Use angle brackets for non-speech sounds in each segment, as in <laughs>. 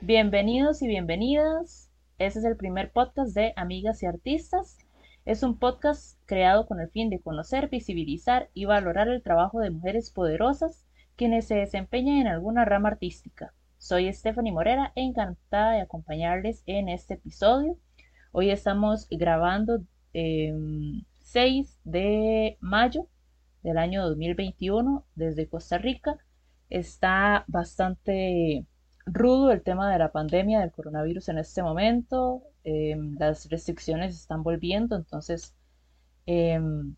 Bienvenidos y bienvenidas. Este es el primer podcast de Amigas y Artistas. Es un podcast creado con el fin de conocer, visibilizar y valorar el trabajo de mujeres poderosas quienes se desempeñan en alguna rama artística. Soy Stephanie Morera, encantada de acompañarles en este episodio. Hoy estamos grabando 6 em, de mayo del año 2021 desde Costa Rica. Está bastante rudo el tema de la pandemia del coronavirus en este momento. Em, las restricciones están volviendo, entonces em,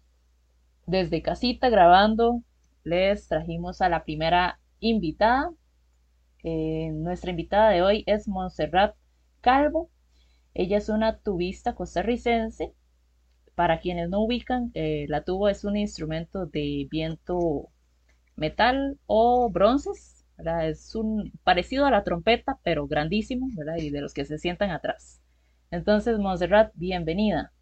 desde casita grabando les trajimos a la primera invitada. Eh, nuestra invitada de hoy es Montserrat Calvo. Ella es una tubista costarricense. Para quienes no ubican, eh, la tuba es un instrumento de viento metal o bronces es un parecido a la trompeta, pero grandísimo, ¿verdad? Y de los que se sientan atrás. Entonces, Montserrat, bienvenida.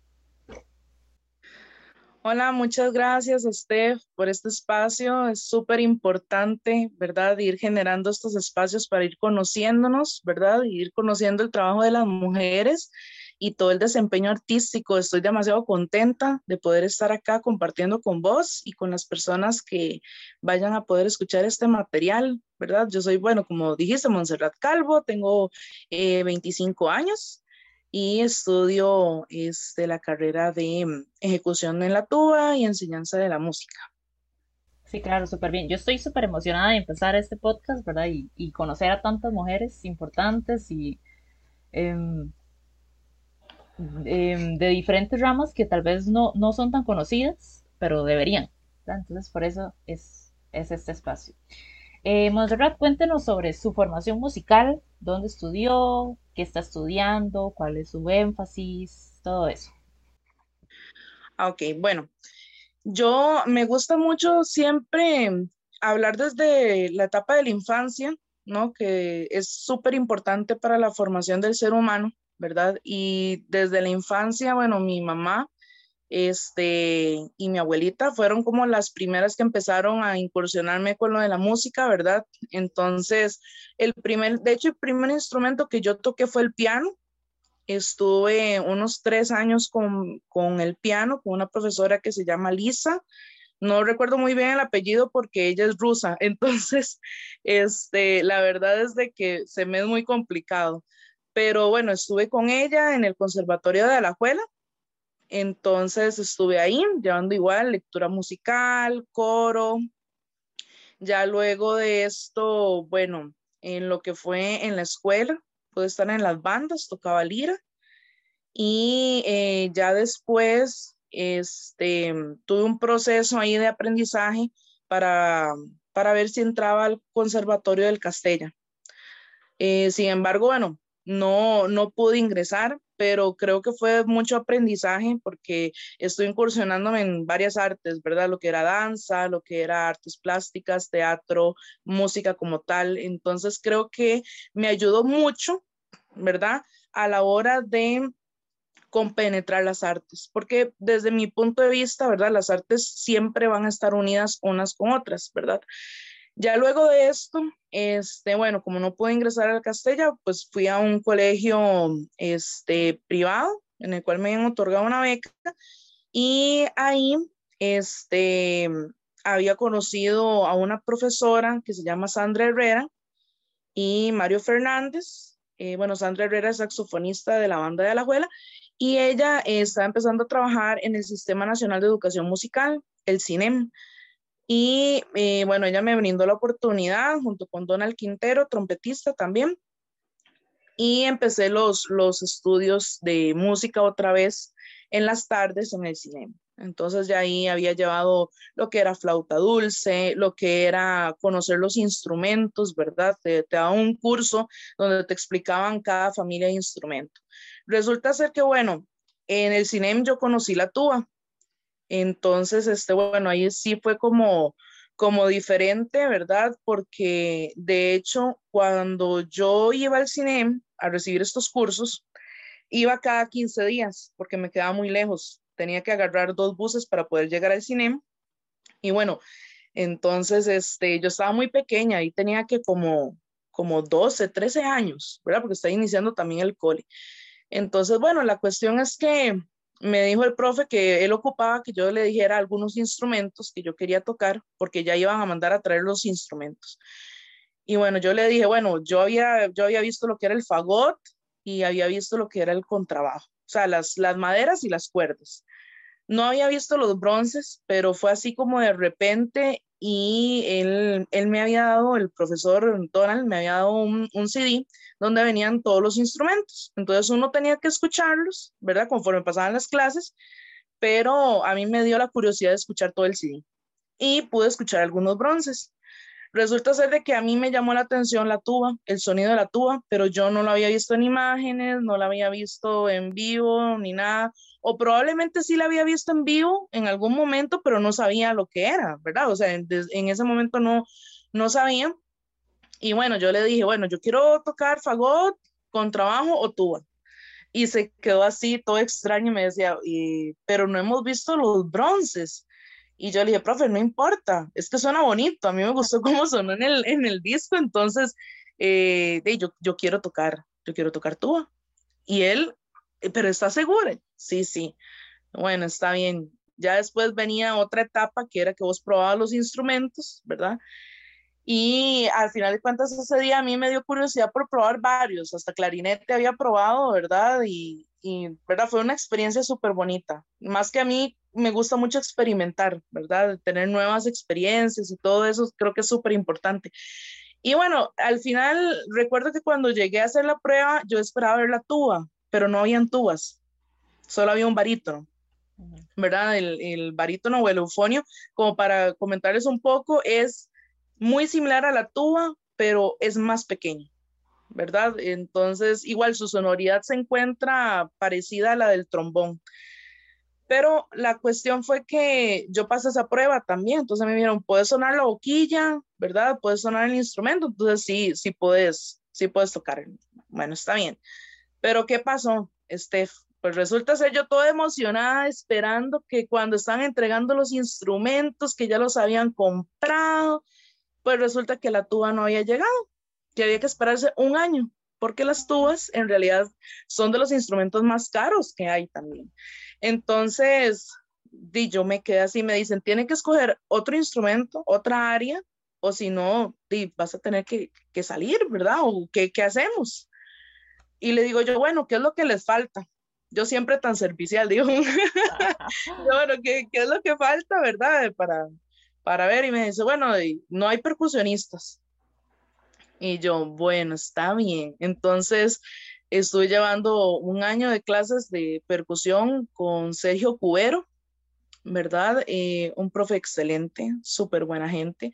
Hola, muchas gracias, Steph, por este espacio. Es súper importante, ¿verdad? Ir generando estos espacios para ir conociéndonos, ¿verdad? ir conociendo el trabajo de las mujeres y todo el desempeño artístico. Estoy demasiado contenta de poder estar acá compartiendo con vos y con las personas que vayan a poder escuchar este material, ¿verdad? Yo soy, bueno, como dijiste, Montserrat Calvo, tengo 25 eh, años y estudio este, la carrera de mm, ejecución en la tuba y enseñanza de la música. Sí, claro, súper bien. Yo estoy súper emocionada de empezar este podcast, ¿verdad? Y, conocer a tantas mujeres importantes y em, em, de diferentes ramas que tal vez no, no son tan conocidas, pero deberían. Entonces, por eso es, es este espacio. Eh, cuéntenos sobre su formación musical, dónde estudió, qué está estudiando, cuál es su énfasis, todo eso. Ah, ok, bueno, yo me gusta mucho siempre hablar desde la etapa de la infancia, ¿no? Que es súper importante para la formación del ser humano, ¿verdad? Y desde la infancia, bueno, mi mamá este, y mi abuelita fueron como las primeras que empezaron a incursionarme con lo de la música, ¿verdad? Entonces, el primer, de hecho, el primer instrumento que yo toqué fue el piano. Estuve unos tres años con, con el piano, con una profesora que se llama Lisa. No recuerdo muy bien el apellido porque ella es rusa, <laughs> entonces, este, la verdad es de que se me es muy complicado. Pero bueno, estuve con ella en el Conservatorio de Alajuela entonces estuve ahí llevando igual lectura musical, coro. Ya luego de esto, bueno, en lo que fue en la escuela, pude estar en las bandas, tocaba lira. Y eh, ya después este, tuve un proceso ahí de aprendizaje para, para ver si entraba al Conservatorio del Castella. Eh, sin embargo, bueno, no, no pude ingresar, pero creo que fue mucho aprendizaje porque estoy incursionándome en varias artes, ¿verdad? Lo que era danza, lo que era artes plásticas, teatro, música como tal. Entonces creo que me ayudó mucho, ¿verdad? A la hora de compenetrar las artes, porque desde mi punto de vista, ¿verdad? Las artes siempre van a estar unidas unas con otras, ¿verdad? Ya luego de esto, este, bueno, como no pude ingresar al Castella, pues fui a un colegio este, privado en el cual me habían otorgado una beca y ahí este, había conocido a una profesora que se llama Sandra Herrera y Mario Fernández. Eh, bueno, Sandra Herrera es saxofonista de la banda de Alajuela y ella está empezando a trabajar en el Sistema Nacional de Educación Musical, el CINEM. Y eh, bueno, ella me brindó la oportunidad junto con Donald Quintero, trompetista también. Y empecé los, los estudios de música otra vez en las tardes en el cine. Entonces ya ahí había llevado lo que era flauta dulce, lo que era conocer los instrumentos, ¿verdad? Te, te un curso donde te explicaban cada familia de instrumento. Resulta ser que, bueno, en el cine yo conocí la tuba, entonces, este, bueno, ahí sí fue como, como diferente, ¿verdad? Porque de hecho, cuando yo iba al cine a recibir estos cursos, iba cada 15 días porque me quedaba muy lejos. Tenía que agarrar dos buses para poder llegar al cine. Y bueno, entonces, este, yo estaba muy pequeña y tenía que como como 12, 13 años, ¿verdad? Porque está iniciando también el cole. Entonces, bueno, la cuestión es que me dijo el profe que él ocupaba que yo le dijera algunos instrumentos que yo quería tocar, porque ya iban a mandar a traer los instrumentos. Y bueno, yo le dije, bueno, yo había, yo había visto lo que era el fagot y había visto lo que era el contrabajo, o sea, las, las maderas y las cuerdas. No había visto los bronces, pero fue así como de repente y él, él me había dado, el profesor Donald me había dado un, un, CD donde venían todos los instrumentos. Entonces uno tenía que escucharlos, ¿verdad? Conforme pasaban las clases, pero a mí me dio la curiosidad de escuchar todo el CD y pude escuchar algunos bronces. Resulta ser de que a mí me llamó la atención la tuba, el sonido de la tuba, pero yo no lo había visto en imágenes, no la había visto en vivo ni nada, o probablemente sí la había visto en vivo en algún momento, pero no sabía lo que era, ¿verdad? O sea, en, ese momento no, no sabía. Y bueno, yo le dije, bueno, yo quiero tocar fagot, contrabajo o tuba. Y se quedó así, todo extraño, y me decía, pero no hemos visto los bronces. Y yo le dije, profe, no importa, es que suena bonito, a mí me gustó <laughs> cómo sonó en el, en el disco, entonces, eh, yo, yo quiero tocar, yo quiero tocar tuba. Y él, eh, pero ¿está seguro? Sí, sí. Bueno, está bien. Ya después venía otra etapa que era que vos probabas los instrumentos, ¿verdad? Y al final de cuentas ese día a mí me dio curiosidad por probar varios, hasta clarinete había probado, ¿verdad? Y, y ¿verdad? Fue una experiencia súper bonita. Más que a mí me gusta mucho experimentar, ¿verdad? Tener nuevas experiencias y todo eso creo que es súper importante. Y bueno, al final recuerdo que cuando llegué a hacer la prueba yo esperaba ver la tuba, pero no habían tubas, solo había un barítono. ¿Verdad? El, el barítono o el eufonio, como para comentarles un poco, es muy similar a la tuba, pero es más pequeño. ¿Verdad? Entonces, igual su sonoridad se encuentra parecida a la del trombón. Pero la cuestión fue que yo pasé esa prueba también, entonces me dijeron, puedes sonar la boquilla, ¿verdad? Puedes sonar el instrumento, entonces sí, sí puedes, sí puedes tocar. Bueno, está bien. Pero ¿qué pasó, Steph? Pues resulta ser yo toda emocionada esperando que cuando están entregando los instrumentos que ya los habían comprado, pues resulta que la tuba no había llegado que había que esperarse un año, porque las tubas en realidad son de los instrumentos más caros que hay también. Entonces, di, yo me quedé así, me dicen, tiene que escoger otro instrumento, otra área, o si no, di, vas a tener que, que salir, ¿verdad? ¿O qué, qué hacemos? Y le digo yo, bueno, ¿qué es lo que les falta? Yo siempre tan servicial, <laughs> digo, bueno, ¿qué, ¿qué, es lo que falta, verdad? Para, para ver, y me dice, bueno, no hay percusionistas. Y yo, bueno, está bien. Entonces, estuve llevando un año de clases de percusión con Sergio Cubero, ¿verdad? Eh, un profe excelente, súper buena gente.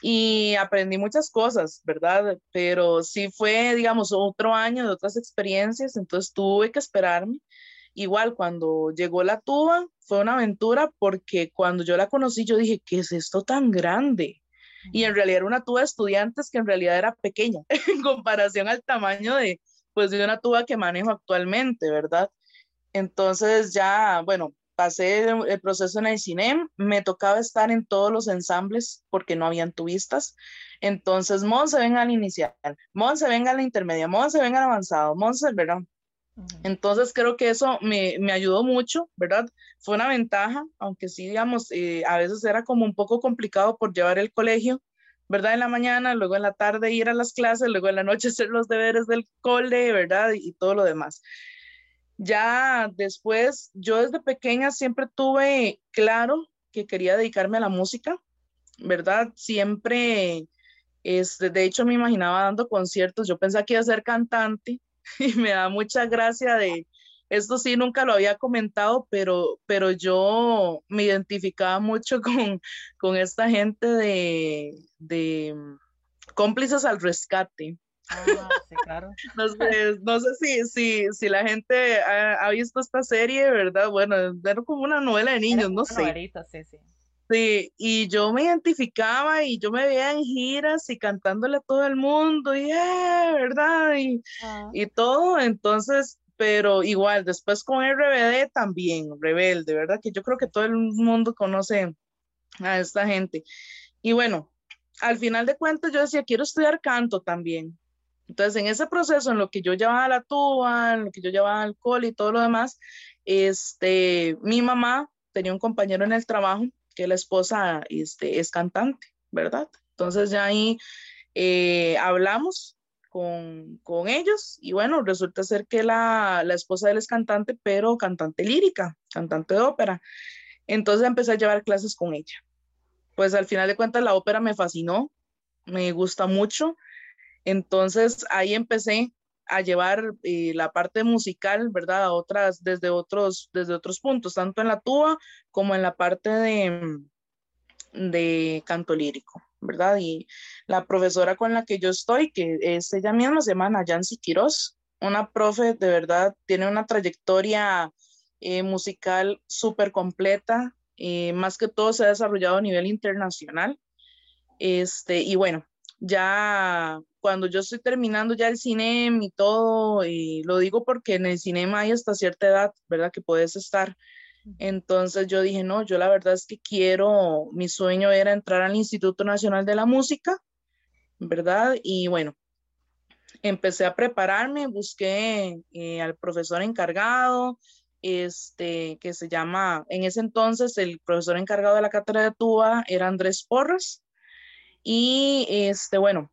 Y aprendí muchas cosas, ¿verdad? Pero sí fue, digamos, otro año de otras experiencias, entonces tuve que esperarme. Igual cuando llegó la tuba, fue una aventura porque cuando yo la conocí, yo dije, ¿qué es esto tan grande? Y en realidad era una tuba de estudiantes que en realidad era pequeña <laughs> en comparación al tamaño de, pues, de una tuba que manejo actualmente, ¿verdad? Entonces ya, bueno, pasé el, proceso en el cine, me tocaba estar en todos los ensambles porque no habían tubistas. Entonces, Monse venga al inicial, Monse venga a la intermedia, Monse venga al avanzado, Monse, ¿verdad? Entonces creo que eso me, me, ayudó mucho, ¿verdad? Fue una ventaja, aunque sí, digamos, eh, a veces era como un poco complicado por llevar el colegio, ¿verdad? En la mañana, luego en la tarde ir a las clases, luego en la noche <laughs> hacer los deberes del cole, ¿verdad? Y, todo lo demás. Ya después, yo desde pequeña siempre tuve claro que quería dedicarme a la música, ¿verdad? Siempre, este, de hecho, me imaginaba dando conciertos, yo pensaba que iba a ser cantante, <laughs> y me da mucha gracia de, esto sí nunca lo había comentado, pero, pero yo me identificaba mucho <laughs> con, con esta gente de, de cómplices al rescate. Ah, sí, claro. <laughs> no sé, no sé si, si, si, la gente ha, ha, visto esta serie, ¿verdad? Bueno, era como una novela de niños, no sé. Novelita, sí, sí. Sí, y yo me identificaba y yo me veía en giras y cantándole a todo el mundo, y eh, ¿verdad? Y, ah. y todo, entonces, pero igual, después con RBD también, Rebelde, ¿verdad? Que yo creo que todo el mundo conoce a esta gente. Y bueno, al final de cuentas yo decía, quiero estudiar canto también. Entonces, en ese proceso, en lo que yo llevaba la tuba, en lo que yo llevaba alcohol y todo lo demás, este, mi mamá tenía un compañero en el trabajo que la esposa este, es cantante, ¿verdad? Entonces ya ahí eh, hablamos con, con, ellos y bueno, resulta ser que la, la esposa de es cantante, pero cantante lírica, cantante de ópera. Entonces empecé a llevar clases con ella. Pues al final de cuentas la ópera me fascinó, me gusta mucho. Entonces ahí empecé a llevar eh, la parte musical, ¿verdad? A otras, desde otros, desde otros puntos, tanto en la tuba como en la parte de, de canto lírico, ¿verdad? Y la profesora con la que yo estoy, que es ella misma, se llama Nayansi Quiroz, una profe de verdad, tiene una trayectoria eh, musical súper completa, eh, más que todo se ha desarrollado a nivel internacional. Este, y bueno, ya cuando yo estoy terminando ya el cine y todo, y lo digo porque en el cinema hay hasta cierta edad, ¿verdad? Que puedes estar. Entonces yo dije, no, yo la verdad es que quiero, mi sueño era entrar al Instituto Nacional de la Música, ¿verdad? Y bueno, empecé a prepararme, busqué eh, al profesor encargado, este, que se llama, en ese entonces el profesor encargado de la cátedra de tuba era Andrés Porras. Y este, bueno,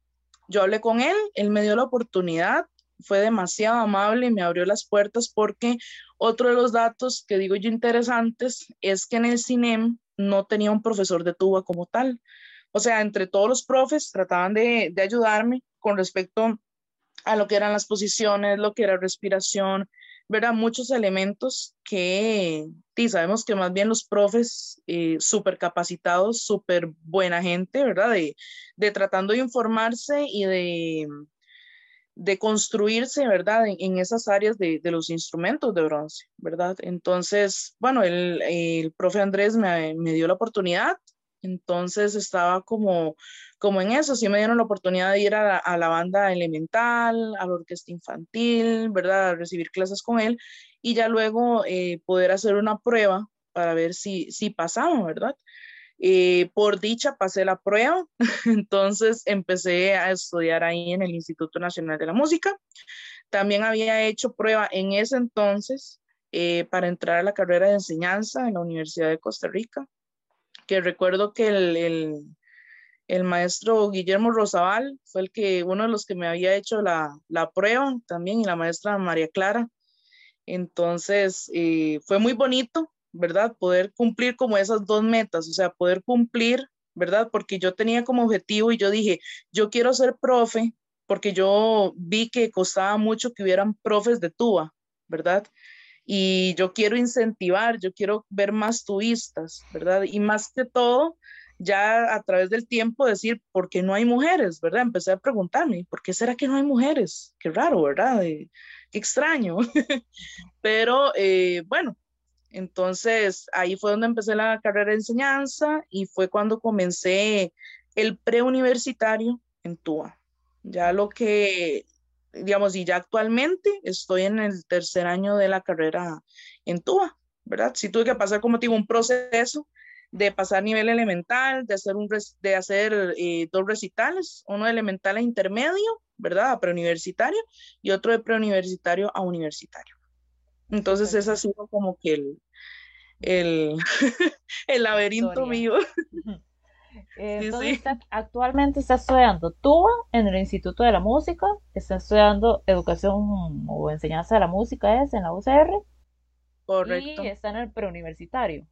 yo hablé con él, él me dio la oportunidad, fue demasiado amable y me abrió las puertas porque otro de los datos que digo yo interesantes es que en el CINEM no tenía un profesor de tuba como tal. O sea, entre todos los profes trataban de, de ayudarme con respecto a lo que eran las posiciones, lo que era respiración, ¿verdad? Muchos elementos que sí, sabemos que más bien los profes eh, súper capacitados, súper buena gente, ¿verdad? De, de, tratando de informarse y de, de construirse, ¿verdad? En, esas áreas de, de, los instrumentos de bronce, ¿verdad? Entonces, bueno, el, el profe Andrés me, me dio la oportunidad, entonces estaba como como en eso, sí me dieron la oportunidad de ir a la, banda elemental, a la orquesta infantil, ¿verdad? A recibir clases con él y ya luego eh, poder hacer una prueba para ver si, si pasamos, ¿verdad? Eh, por dicha pasé la prueba, <laughs> entonces empecé a estudiar ahí en el Instituto Nacional de la Música. También había hecho prueba en ese entonces eh, para entrar a la carrera de enseñanza en la Universidad de Costa Rica, que recuerdo que el maestro Guillermo Rosabal fue el que, uno de los que me había hecho la, la prueba también, y la maestra María Clara. Entonces, eh, fue muy bonito, ¿verdad? Poder cumplir como esas dos metas, o sea, poder cumplir, ¿verdad? Porque yo tenía como objetivo y yo dije, yo quiero ser profe, porque yo vi que costaba mucho que hubieran profes de tuba, ¿verdad? Y yo quiero incentivar, yo quiero ver más tuistas, ¿verdad? Y más que todo, ya a través del tiempo decir, ¿por qué no hay mujeres? ¿Verdad? Empecé a preguntarme, ¿por qué será que no hay mujeres? Qué raro, ¿verdad? qué extraño. <laughs> Pero eh, bueno, entonces ahí fue donde empecé la carrera de enseñanza y fue cuando comencé el preuniversitario en TUA. Ya lo que, digamos, y ya actualmente estoy en el tercer año de la carrera en TUA, ¿verdad? Sí tuve que pasar como digo un proceso de pasar nivel elemental, de hacer, un, de hacer eh, dos recitales, uno de elemental a intermedio, ¿verdad? A preuniversitario y otro de preuniversitario a universitario. Entonces ese ha sido como que el, el, <laughs> el laberinto mío. Eh, <laughs> entonces, actualmente está estudiando tuba en el Instituto de la Música, está estudiando educación o enseñanza de la música es en la UCR. Correcto. Y está en el preuniversitario.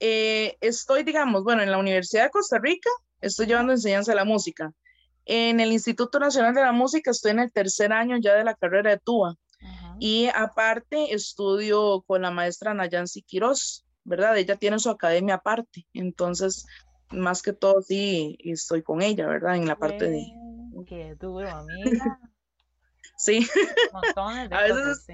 Eh, estoy, digamos, bueno, en la Universidad de Costa Rica estoy llevando enseñanza de la música. En el Instituto Nacional de la Música estoy en el tercer año ya de la carrera de tuba. Y aparte estudio con la maestra Nayansi Quiroz, ¿verdad? Ella tiene su academia aparte. Entonces, más que todo, sí, estoy con ella, ¿verdad? En la parte de... Qué duro, amiga. <laughs> <laughs> sí. a veces,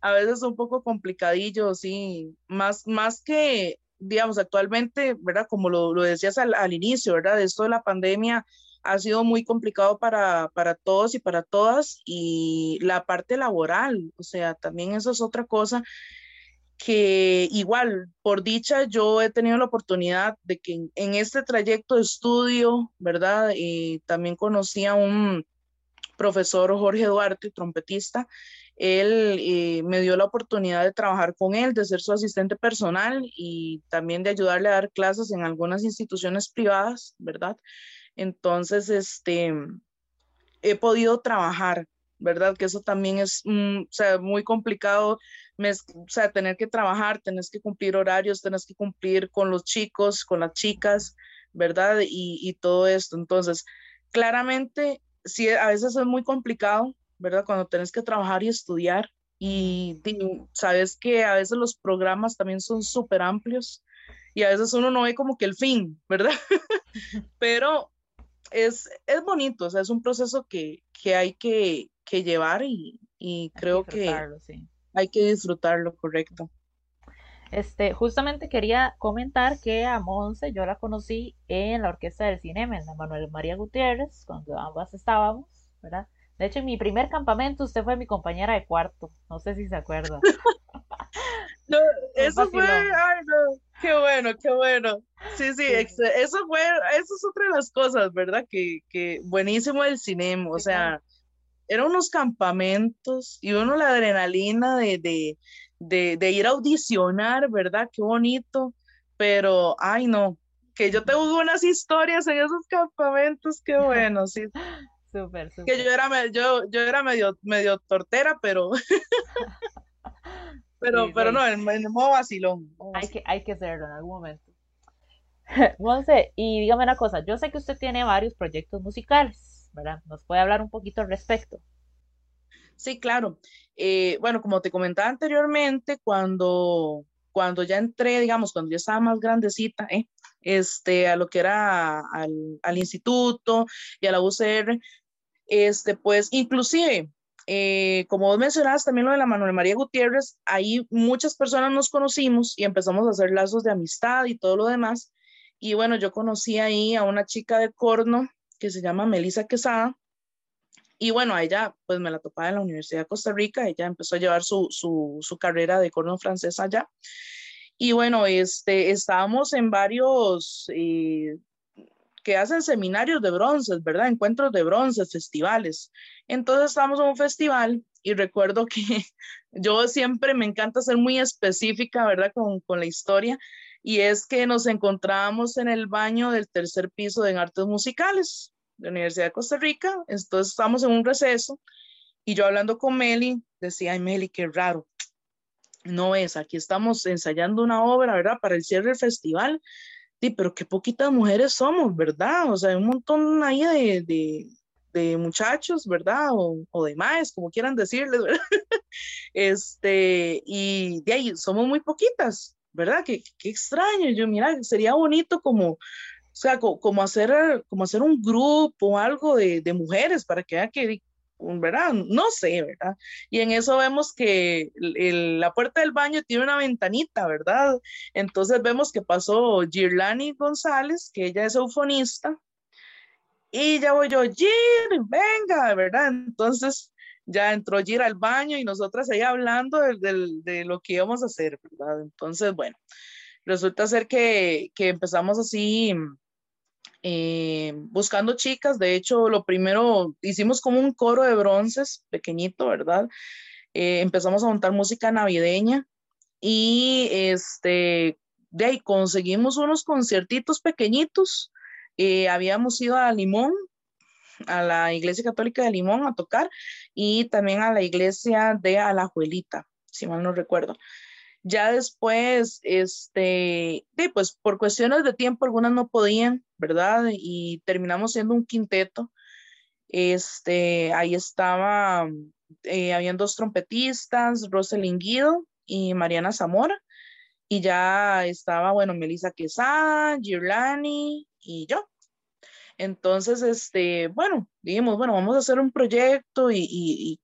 a veces un poco complicadillo, sí. Más, más que digamos, actualmente, ¿verdad? Como lo, lo decías al, al, inicio, ¿verdad? Esto de la pandemia ha sido muy complicado para, para todos y para todas y la parte laboral, o sea, también eso es otra cosa que igual, por dicha, yo he tenido la oportunidad de que en, este trayecto de estudio, ¿verdad? Y también conocí a un profesor Jorge Duarte, trompetista, él eh, me dio la oportunidad de trabajar con él, de ser su asistente personal y también de ayudarle a dar clases en algunas instituciones privadas, ¿verdad? Entonces, este, he podido trabajar, ¿verdad? Que eso también es mm, o sea, muy complicado, o sea, tener que trabajar, tenés que cumplir horarios, tenés que cumplir con los chicos, con las chicas, ¿verdad? Y, y todo esto. Entonces, claramente, sí, a veces es muy complicado, ¿verdad? Cuando tenés que trabajar y estudiar y, sabes que a veces los programas también son súper amplios y a veces uno no ve como que el fin, ¿verdad? <laughs> <laughs> Pero es, es bonito, o sea, es un proceso que, que hay que, que, llevar y, y creo que, sí. hay que disfrutarlo, correcto. Este, justamente quería comentar que a Monse yo la conocí en la Orquesta del Cine, en la Manuel María Gutiérrez, cuando ambas estábamos, ¿verdad? De hecho, en mi primer campamento usted fue mi compañera de cuarto. No sé si se acuerda. <laughs> no, eso fue, ay no, qué bueno, qué bueno. Sí, sí, eso fue, eso es otra de las cosas, ¿verdad? Que, que buenísimo el cinema, o sea, eran unos campamentos y uno la adrenalina de, de, de, de ir a audicionar, ¿verdad? Qué bonito, pero, ay no, que yo te hubo unas historias en esos campamentos, qué <laughs> bueno, sí. Súper, súper. Que yo era, yo, yo era medio, medio tortera, pero. <laughs> pero, pero no, en, modo vacilón. Hay que, hay que hacerlo en algún momento. <laughs> Monse, y dígame una cosa, yo sé que usted tiene varios proyectos musicales, ¿verdad? ¿Nos puede hablar un poquito al respecto? Sí, claro. Eh, bueno, como te comentaba anteriormente, cuando, cuando ya entré, digamos, cuando ya estaba más grandecita, ¿eh? este, a lo que era al, al instituto y a la UCR, este, pues, inclusive, eh, como vos mencionabas también lo de la Manuel María Gutiérrez, ahí muchas personas nos conocimos y empezamos a hacer lazos de amistad y todo lo demás. Y bueno, yo conocí ahí a una chica de Corno que se llama Melissa Quesada. Y bueno, a ella pues me la topaba en la Universidad de Costa Rica, ella empezó a llevar su, su, su carrera de corno francés allá. Y bueno, este, estábamos en varios eh, que hacen seminarios de bronces, ¿verdad? Encuentros de bronces, festivales. Entonces estábamos en un festival y recuerdo que <laughs> yo siempre me encanta ser muy específica, ¿verdad? Con, con la historia. Y es que nos encontrábamos en el baño del tercer piso de Artes Musicales de la Universidad de Costa Rica. Entonces estábamos en un receso y yo hablando con Meli, decía, ay Meli, qué raro. No es, aquí estamos ensayando una obra, ¿verdad? Para el cierre del festival sí, pero qué poquitas mujeres somos, ¿verdad? O sea, hay un montón ahí de, de, muchachos, ¿verdad? O, o, de más, como quieran decirles, <laughs> ¿verdad? Este, y de ahí somos muy poquitas, ¿verdad? Qué, qué extraño, yo, mira, sería bonito como, o sea, como, hacer, como hacer un grupo o algo de, de mujeres para que vean que ¿verdad? No sé, ¿verdad? Y en eso vemos que la puerta del baño tiene una ventanita, ¿verdad? Entonces vemos que pasó Girlani González, que ella es eufonista, y ya voy yo, Gir, venga, ¿verdad? Entonces ya entró Gir al baño y nosotras ahí hablando de, de lo que íbamos a hacer, ¿verdad? Entonces, bueno, resulta ser que, que empezamos así eh, buscando chicas. De hecho, lo primero, hicimos como un coro de bronces pequeñito, ¿verdad? Eh, empezamos a montar música navideña y este, de ahí conseguimos unos conciertitos pequeñitos. Eh, habíamos ido a Limón, a la Iglesia Católica de Limón a tocar y también a la iglesia de Alajuelita, si mal no recuerdo. Ya después, este, pues por cuestiones de tiempo, algunas no podían, ¿verdad? Y terminamos siendo un quinteto. Este, ahí estaba, eh, habían dos trompetistas, Rosalind Guido y Mariana Zamora. Y ya estaba, bueno, Melissa Quesada, Girlani y yo. Entonces, este, bueno, dijimos, bueno, vamos a hacer un proyecto y, y,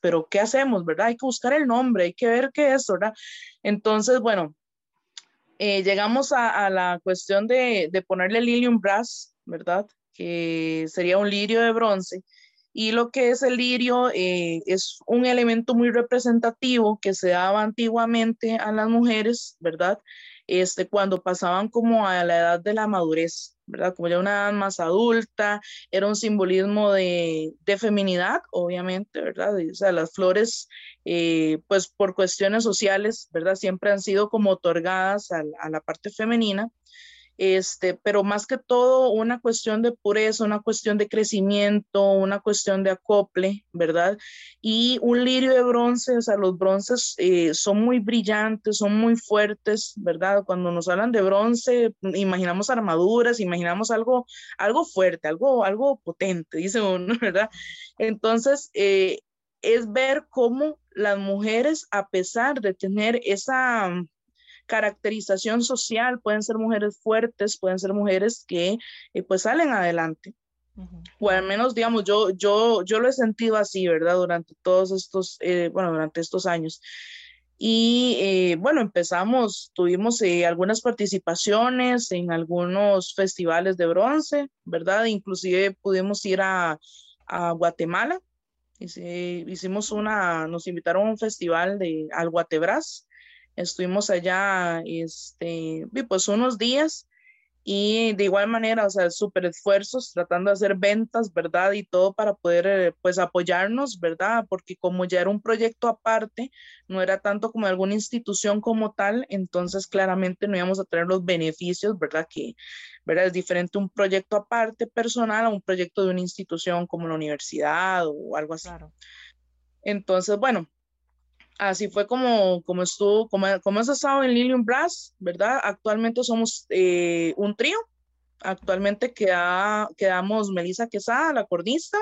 pero ¿qué hacemos, verdad? Hay que buscar el nombre, hay que ver qué es, ¿verdad? Entonces, bueno, eh, llegamos a, la cuestión de, de ponerle Lilium Brass, ¿verdad? Que sería un lirio de bronce. Y lo que es el lirio eh, es un elemento muy representativo que se daba antiguamente a las mujeres, ¿verdad? Este, cuando pasaban como a la edad de la madurez, ¿verdad? Como ya una más adulta, era un simbolismo de, de feminidad, obviamente, ¿verdad? o sea, las flores, eh, pues por cuestiones sociales, ¿verdad? Siempre han sido como otorgadas a la parte femenina este, pero más que todo una cuestión de pureza, una cuestión de crecimiento, una cuestión de acople, ¿verdad? Y un lirio de bronce, o sea, los bronces eh, son muy brillantes, son muy fuertes, ¿verdad? Cuando nos hablan de bronce, imaginamos armaduras, imaginamos algo, algo fuerte, algo, algo potente, dice uno, <laughs> ¿verdad? Entonces, eh, es ver cómo las mujeres, a pesar de tener esa caracterización social, pueden ser mujeres fuertes, pueden ser mujeres que eh, pues salen adelante. O al menos, digamos, yo, yo, yo lo he sentido así, ¿verdad? Durante todos estos, eh, bueno, durante estos años. Y eh, bueno, empezamos, tuvimos algunas participaciones en algunos festivales de bronce, ¿verdad? Inclusive pudimos ir a, a Guatemala. Hicimos una, nos invitaron a un festival de al Guatebras Estuvimos allá, este, pues unos días y de igual manera, o sea, súper esfuerzos tratando de hacer ventas, ¿verdad? Y todo para poder, eh, pues, apoyarnos, ¿verdad? Porque como ya era un proyecto aparte, no era tanto como alguna institución como tal, entonces claramente no íbamos a tener los beneficios, ¿verdad? Que, ¿verdad? Es diferente un proyecto aparte personal a un proyecto de una institución como la universidad o algo así. Entonces, bueno, así fue como, como estuvo, como, como has estado en Lilium Brass, ¿verdad? Actualmente somos eh, un trío. Actualmente queda, quedamos Melissa Quesada, la cordista,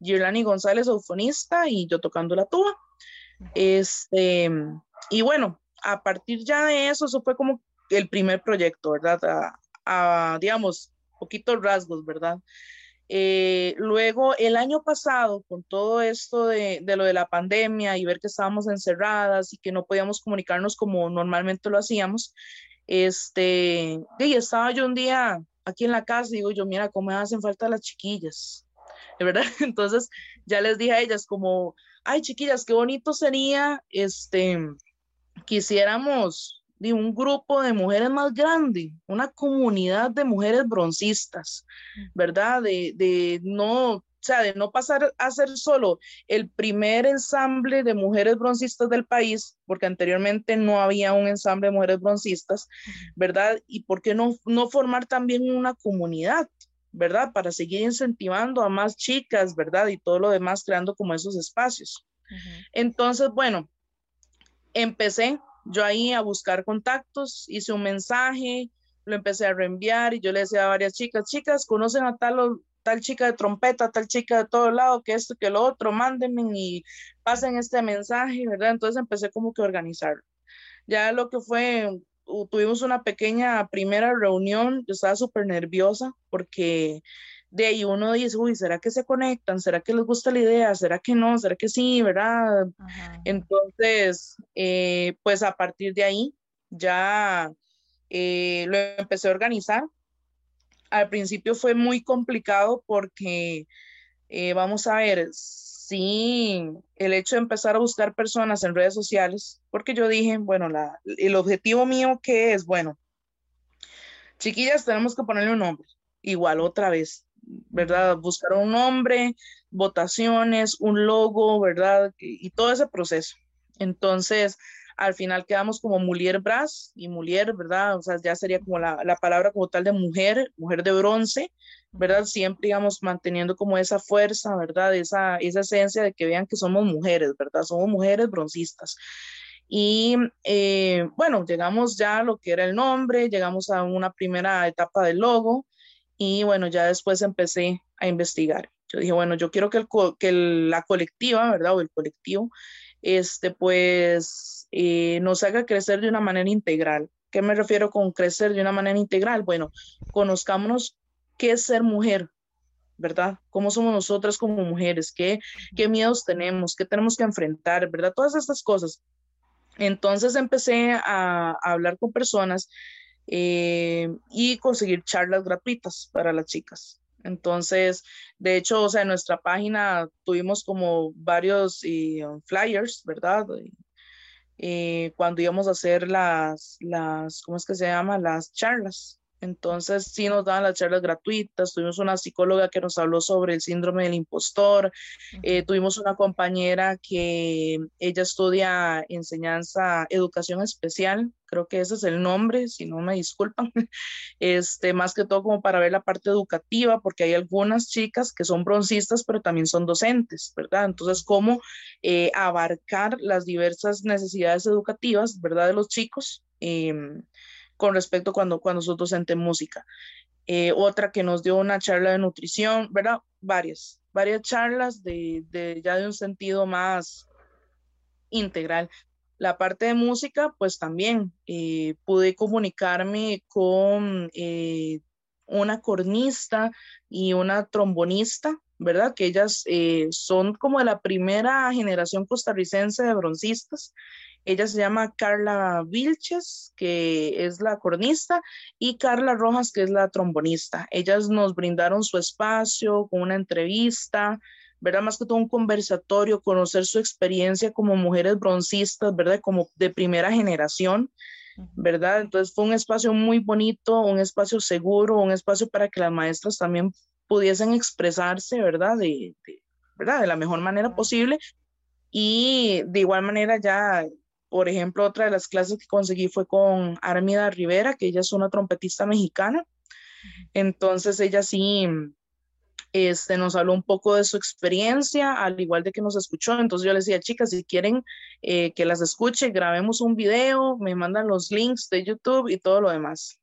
Girlani González, eufonista, y yo tocando la tuba. Este, y bueno, a partir ya de eso, eso fue como el primer proyecto, ¿verdad? A, a digamos, poquitos rasgos, ¿verdad? Eh, luego, el año pasado, con todo esto de, de, lo de la pandemia y ver que estábamos encerradas y que no podíamos comunicarnos como normalmente lo hacíamos, este, y estaba yo un día aquí en la casa y digo yo, mira, cómo me hacen falta las chiquillas, de verdad. <laughs> Entonces, ya les dije a ellas como, ay, chiquillas, qué bonito sería, este, quisiéramos de un grupo de mujeres más grande, una comunidad de mujeres broncistas, ¿verdad? De, de no, o sea, de no pasar a ser solo el primer ensamble de mujeres broncistas del país, porque anteriormente no había un ensamble de mujeres broncistas, ¿verdad? Y por qué no, no formar también una comunidad, ¿verdad? Para seguir incentivando a más chicas, ¿verdad? Y todo lo demás, creando como esos espacios. Entonces, bueno, empecé yo ahí a buscar contactos, hice un mensaje, lo empecé a reenviar y yo le decía a varias chicas, chicas, conocen a tal, tal chica de trompeta, tal chica de todo lado, que esto, que lo otro, mándenme y pasen este mensaje, ¿verdad? Entonces empecé como que a organizarlo. Ya lo que fue, tuvimos una pequeña primera reunión, yo estaba súper nerviosa porque de ahí uno dice, uy, ¿será que se conectan? ¿Será que les gusta la idea? ¿Será que no? ¿Será que sí? ¿Verdad? Entonces, eh, pues a partir de ahí ya eh, lo empecé a organizar. Al principio fue muy complicado porque, eh, vamos a ver, sí, el hecho de empezar a buscar personas en redes sociales, porque yo dije, bueno, la, el objetivo mío que es, bueno, chiquillas, tenemos que ponerle un nombre, igual otra vez, ¿verdad? Buscar un nombre, votaciones, un logo, ¿verdad? Y, todo ese proceso. Entonces, al final quedamos como Mulier Brass y Mulier, ¿verdad? O sea, ya sería como la, la, palabra como tal de mujer, mujer de bronce, ¿verdad? Siempre, digamos, manteniendo como esa fuerza, ¿verdad? Esa, esa esencia de que vean que somos mujeres, ¿verdad? Somos mujeres broncistas. Y eh, bueno, llegamos ya a lo que era el nombre, llegamos a una primera etapa del logo, y bueno, ya después empecé a investigar. Yo dije, bueno, yo quiero que, el, que la colectiva, ¿verdad? O el colectivo, este, pues eh, nos haga crecer de una manera integral. ¿Qué me refiero con crecer de una manera integral? Bueno, conozcámonos qué es ser mujer, ¿verdad? ¿Cómo somos nosotras como mujeres? ¿Qué, qué miedos tenemos? ¿Qué tenemos que enfrentar? ¿Verdad? Todas estas cosas. Entonces empecé a, a hablar con personas eh, y conseguir charlas gratuitas para las chicas, Entonces, de hecho, o sea, en nuestra página tuvimos como varios flyers, ¿verdad? cuando íbamos a hacer las, las, ¿cómo es que se llama? Las charlas. Entonces, sí nos daban las charlas gratuitas, tuvimos una psicóloga que nos habló sobre el síndrome del impostor, eh, tuvimos una compañera que ella estudia enseñanza, educación especial, creo que ese es el nombre, si no me disculpan, <laughs> este, más que todo como para ver la parte educativa, porque hay algunas chicas que son broncistas, pero también son docentes, ¿verdad? Entonces, cómo eh, abarcar las diversas necesidades educativas, ¿verdad? De los chicos. Em, con respecto cuando, cuando docente en música. Eh, otra que nos dio una charla de nutrición, ¿verdad? Varias, varias charlas de, de, ya de un sentido más integral. La parte de música, pues también eh, pude comunicarme con eh, una cornista y una trombonista, ¿verdad? Que ellas son como de la primera generación costarricense de broncistas ella se llama Carla Vilches, que es la cornista, y Carla Rojas, que es la trombonista. Ellas nos brindaron su espacio con una entrevista, ¿verdad? Más que todo un conversatorio, conocer su experiencia como mujeres broncistas, ¿verdad? Como de primera generación, ¿verdad? Entonces fue un espacio muy bonito, un espacio seguro, un espacio para que las maestras también pudiesen expresarse, ¿verdad? De, ¿verdad? de la mejor manera posible. Y de igual manera ya por ejemplo, otra de las clases que conseguí fue con Armida Rivera, que ella es una trompetista mexicana. Entonces ella sí este, nos habló un poco de su experiencia, al igual de que nos escuchó. Entonces yo le decía, chicas, si quieren eh, que las escuche, grabemos un video, me mandan los links de YouTube y todo lo demás.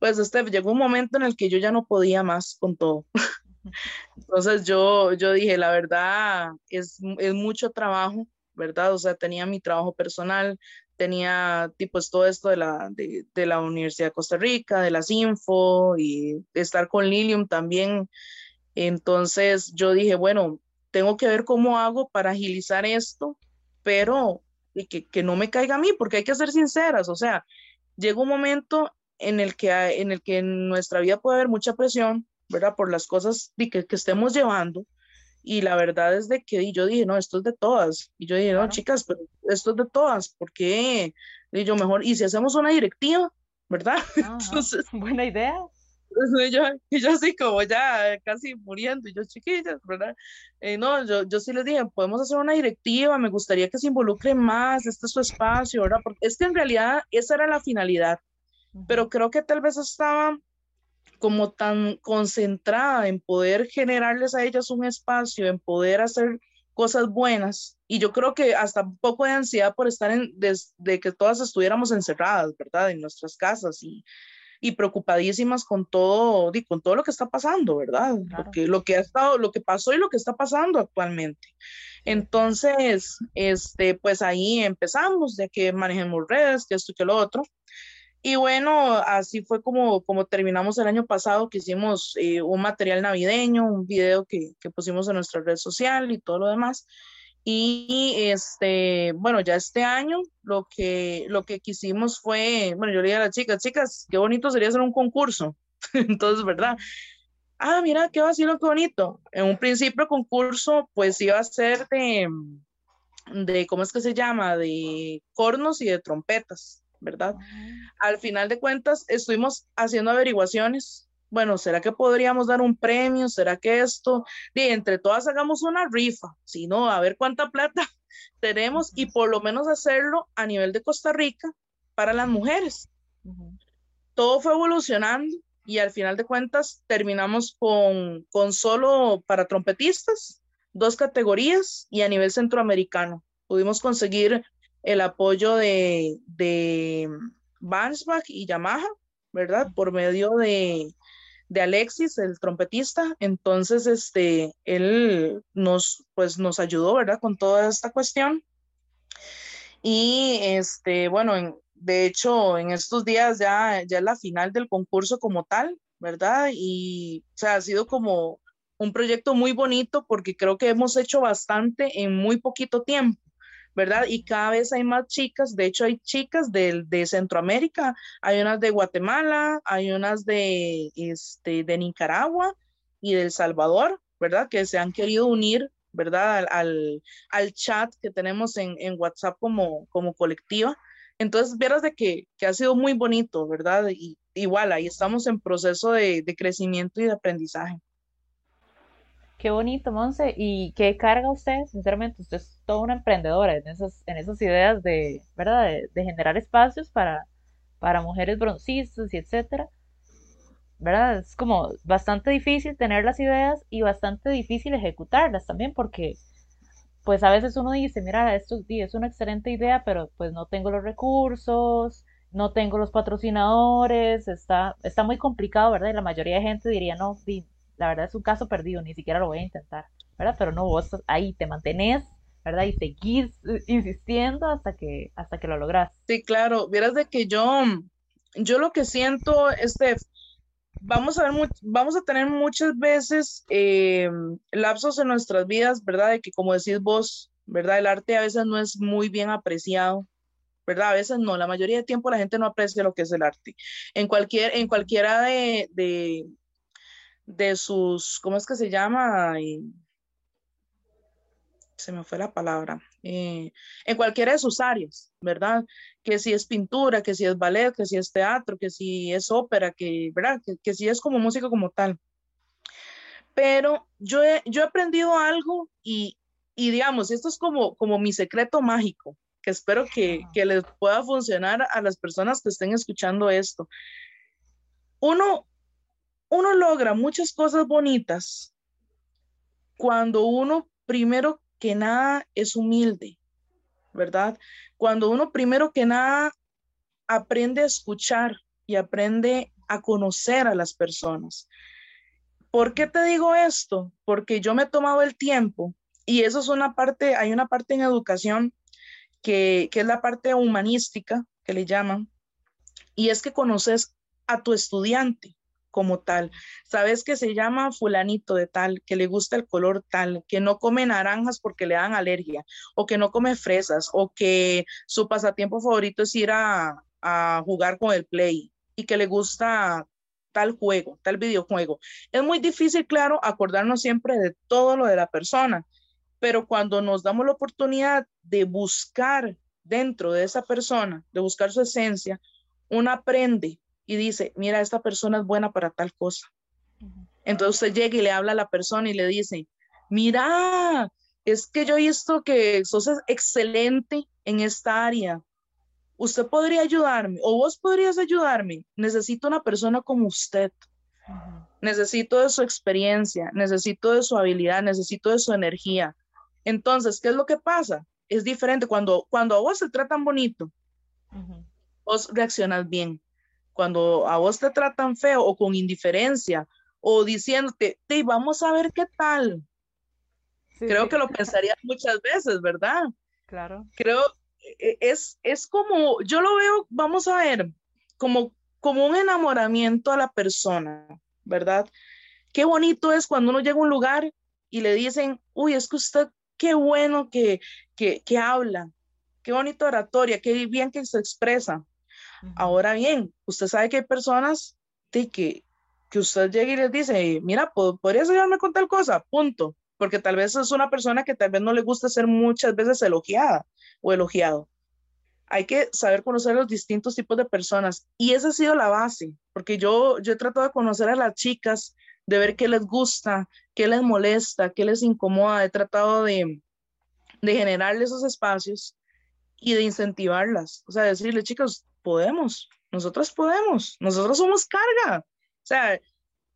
Pues este, llegó un momento en el que yo ya no podía más con todo. <laughs> Entonces yo, yo dije, la verdad, es, es mucho trabajo ¿verdad? O sea, tenía mi trabajo personal, tenía pues todo esto de la, de, de la Universidad de Costa Rica, de las Info y estar con Lilium también. Entonces yo dije, bueno, tengo que ver cómo hago para agilizar esto, pero y que, que, no me caiga a mí, porque hay que ser sinceras, o sea, llega un momento en el que, en el que en nuestra vida puede haber mucha presión, ¿verdad? Por las cosas que, que estemos llevando, y la verdad es de que yo dije, no, esto es de todas. Y yo dije, no, chicas, pero esto es de todas, porque y yo mejor, y si hacemos una directiva, ¿verdad? <laughs> Entonces, <laughs> buena idea. Entonces yo, y yo así como ya casi muriendo, y yo chiquillas, ¿verdad? Eh, no, yo, yo sí les dije, podemos hacer una directiva, me gustaría que se involucre más, este es su espacio, ¿verdad? Porque es que en realidad esa era la finalidad, pero creo que tal vez estaba como tan concentrada en poder generarles a ellas un espacio, en poder hacer cosas buenas. Y yo creo que hasta un poco de ansiedad por estar en, desde que todas estuviéramos encerradas, ¿verdad? En nuestras casas y, y preocupadísimas con todo, con todo lo que está pasando, ¿verdad? Porque lo que ha estado, lo que pasó y lo que está pasando actualmente. Entonces, este, pues ahí empezamos de que manejemos redes, que esto y que lo otro. Y bueno, así fue como, como terminamos el año pasado, que hicimos eh, un material navideño, un video que, que, pusimos en nuestra red social y todo lo demás. Y este, bueno, ya este año lo que, lo que quisimos fue, bueno, yo le dije a las chicas, chicas, qué bonito sería hacer un concurso. <laughs> Entonces, ¿verdad? Ah, mira, qué vacilo, qué bonito. En un principio el concurso pues iba a ser de, de, ¿cómo es que se llama? De cornos y de trompetas. ¿Verdad? Al final de cuentas, estuvimos haciendo averiguaciones. Bueno, ¿será que podríamos dar un premio? ¿Será que esto? Y entre todas hagamos una rifa, si no, a ver cuánta plata <laughs> tenemos y por lo menos hacerlo a nivel de Costa Rica para las mujeres. Todo fue evolucionando y al final de cuentas terminamos con, con solo para trompetistas, dos categorías y a nivel centroamericano. Pudimos conseguir el apoyo de, de y Yamaha, ¿verdad? Por medio de, de, Alexis, el trompetista. Entonces, este, él nos, pues, nos ayudó, ¿verdad? Con toda esta cuestión. Y, este, bueno, de hecho, en estos días ya, ya es la final del concurso como tal, ¿verdad? Y, o sea, ha sido como un proyecto muy bonito porque creo que hemos hecho bastante en muy poquito tiempo. ¿Verdad? Y cada vez hay más chicas, de hecho hay chicas de, de Centroamérica, hay unas de Guatemala, hay unas de, este, de Nicaragua y de El Salvador, ¿verdad? Que se han querido unir, ¿verdad? Al, al, chat que tenemos en, en, WhatsApp como, como colectiva. Entonces, vieras de que, que ha sido muy bonito, ¿verdad? Y igual, ahí estamos en proceso de, de crecimiento y de aprendizaje. Qué bonito, Monse. ¿Y qué carga usted? Sinceramente, usted es toda una emprendedora en esas, en esas ideas de, ¿verdad? De, generar espacios para, para mujeres broncistas y etcétera. ¿Verdad? Es como bastante difícil tener las ideas y bastante difícil ejecutarlas también porque pues a veces uno dice, mira, esto es una excelente idea, pero pues no tengo los recursos, no tengo los patrocinadores, está, está muy complicado, ¿verdad? Y la mayoría de gente diría, no, la verdad es un caso perdido, ni siquiera lo voy a intentar, ¿verdad? Pero no, vos ahí te mantenés, ¿verdad? Y seguís eh, insistiendo hasta que, hasta que lo logras. Sí, claro, vieras de que yo, yo lo que siento, este, vamos a ver, vamos a tener muchas veces eh, lapsos en nuestras vidas, ¿verdad? De que como decís vos, ¿verdad? El arte a veces no es muy bien apreciado. ¿verdad? A veces no, la mayoría de tiempo la gente no aprecia lo que es el arte. En, cualquier, en cualquiera de, de sus, ¿cómo es que se llama? se me fue la palabra, eh, en cualquiera de sus áreas, ¿verdad? Que si es pintura, que si es ballet, que si es teatro, que si es ópera, que, ¿verdad? Que, si es como música como tal. Pero yo he, yo he aprendido algo y, y, digamos, esto es como, como mi secreto mágico, que espero que, que les pueda funcionar a las personas que estén escuchando esto. Uno, uno logra muchas cosas bonitas cuando uno primero que nada es humilde, ¿verdad? Cuando uno primero que nada aprende a escuchar y aprende a conocer a las personas. ¿Por qué te digo esto? Porque yo me he tomado el tiempo y eso es una parte, hay una parte en educación que, que es la parte humanística que le llaman, y es que conoces a tu estudiante como tal. Sabes que se llama fulanito de tal, que le gusta el color tal, que no come naranjas porque le dan alergia, o que no come fresas, o que su pasatiempo favorito es ir a, jugar con el play y que le gusta tal juego, tal videojuego. Es muy difícil, claro, acordarnos siempre de todo lo de la persona, pero cuando nos damos la oportunidad de buscar dentro de esa persona, de buscar su esencia, uno aprende y dice, mira, esta persona es buena para tal cosa. Entonces usted llega y le habla a la persona y le dice, mira, es que yo he visto que sos excelente en esta área. Usted podría ayudarme o vos podrías ayudarme. Necesito una persona como usted. Necesito de su experiencia, necesito de su habilidad, necesito de su energía. Entonces, ¿qué es lo que pasa? Es diferente cuando, cuando a vos se tratan bonito, vos reaccionas bien cuando a vos te tratan feo o con indiferencia o diciéndote, te vamos a ver qué tal. Creo que lo pensarías muchas veces, ¿verdad? Claro. Creo, e, es, es como, yo lo veo, vamos a ver, como, como un enamoramiento a la persona, ¿verdad? Qué bonito es cuando uno llega a un lugar y le dicen, uy, es que usted, qué bueno que, que, que habla, qué bonita oratoria, qué bien que se expresa. Ahora bien, usted sabe que hay personas de que, que usted llega y les dice, mira, ¿podrías ayudarme con tal cosa? Punto. Porque tal vez es una persona que tal vez no le gusta ser muchas veces elogiada o elogiado. Hay que saber conocer los distintos tipos de personas y esa ha sido la base, porque yo, yo he tratado de conocer a las chicas, de ver qué les gusta, qué les molesta, qué les incomoda. He tratado de, de generarles esos espacios y de incentivarlas. O sea, decirle, chicos, podemos, nosotros podemos, nosotros somos carga. O sea,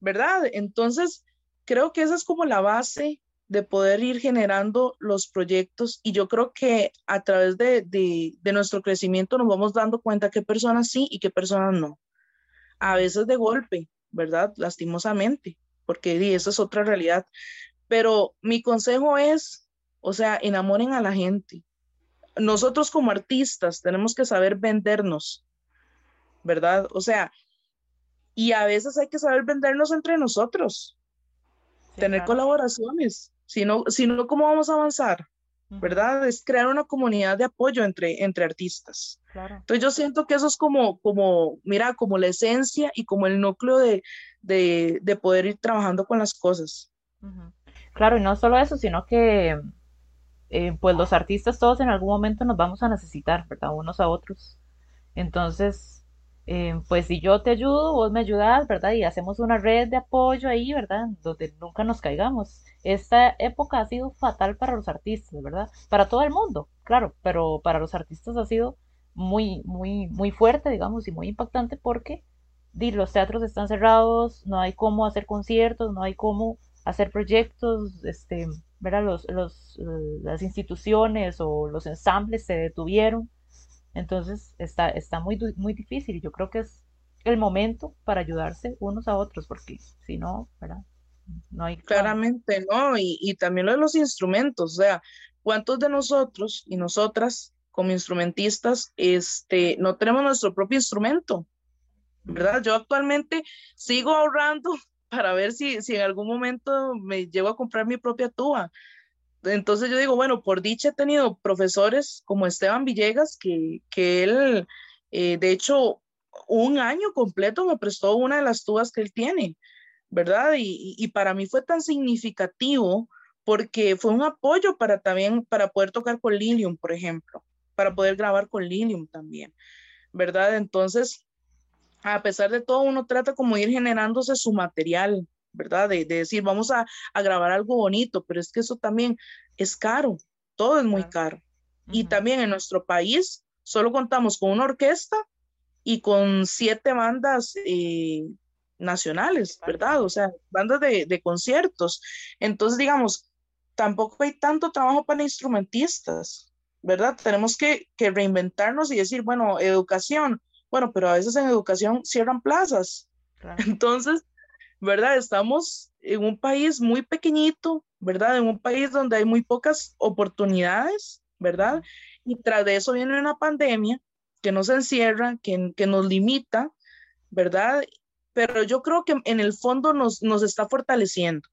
¿verdad? Entonces, creo que esa es como la base de poder ir generando los proyectos y yo creo que a través de, de, nuestro crecimiento nos vamos dando cuenta qué personas sí y qué personas no. A veces de golpe, ¿verdad? Lastimosamente, porque esa es otra realidad. Pero mi consejo es, o sea, enamoren a la gente, nosotros como artistas tenemos que saber vendernos, ¿verdad? O sea, y a veces hay que saber vendernos entre nosotros, tener colaboraciones, si no, si no, ¿cómo vamos a avanzar? ¿verdad? Es crear una comunidad de apoyo entre, entre artistas. Entonces yo siento que eso es como, como, mira, como la esencia y como el núcleo de, de, poder ir trabajando con las cosas. Claro, y no solo eso, sino que eh, pues los artistas todos en algún momento nos vamos a necesitar, ¿verdad? Unos a otros. Entonces, eh, pues si yo te ayudo, vos me ayudas, ¿verdad? Y hacemos una red de apoyo ahí, ¿verdad? Donde nunca nos caigamos. Esta época ha sido fatal para los artistas, ¿verdad? Para todo el mundo, claro, pero para los artistas ha sido muy, muy, muy fuerte, digamos, y muy impactante porque los teatros están cerrados, no hay cómo hacer conciertos, no hay cómo hacer proyectos, este, ¿verdad? Los, los, las instituciones o los ensambles se detuvieron. Entonces está, está muy, muy difícil. Yo creo que es el momento para ayudarse unos a otros, porque si no, ¿verdad? No hay... Claramente, ¿no? Y, y también lo de los instrumentos, o sea, ¿cuántos de nosotros y nosotras como instrumentistas este, no tenemos nuestro propio instrumento? ¿Verdad? Yo actualmente sigo ahorrando <laughs> para ver si, si en algún momento me llego a comprar mi propia tuba. Entonces yo digo, bueno, por dicha he tenido profesores como Esteban Villegas, que, que él, eh, de hecho, un año completo me prestó una de las tubas que él tiene, ¿verdad? Y, y para mí fue tan significativo porque fue un apoyo para también, para poder tocar con Lilium, por ejemplo, para poder grabar con Lilium también, ¿verdad? Entonces, a pesar de todo, uno trata como ir generándose su material, ¿verdad? De, decir, vamos a, grabar algo bonito, pero es que eso también es caro, todo es muy caro. Y también en nuestro país solo contamos con una orquesta y con siete bandas eh, nacionales, ¿verdad? O sea, bandas de, conciertos. Entonces, digamos, tampoco hay tanto trabajo para instrumentistas, ¿verdad? Tenemos que, que reinventarnos y decir, bueno, educación, bueno, pero a veces en educación cierran plazas. <laughs> Entonces, ¿verdad? Estamos en un país muy pequeñito, ¿verdad? En un país donde hay muy pocas oportunidades, ¿verdad? Y tras de eso viene una pandemia que nos encierra, que, que nos limita, ¿verdad? Pero yo creo que en el fondo nos, nos está fortaleciendo,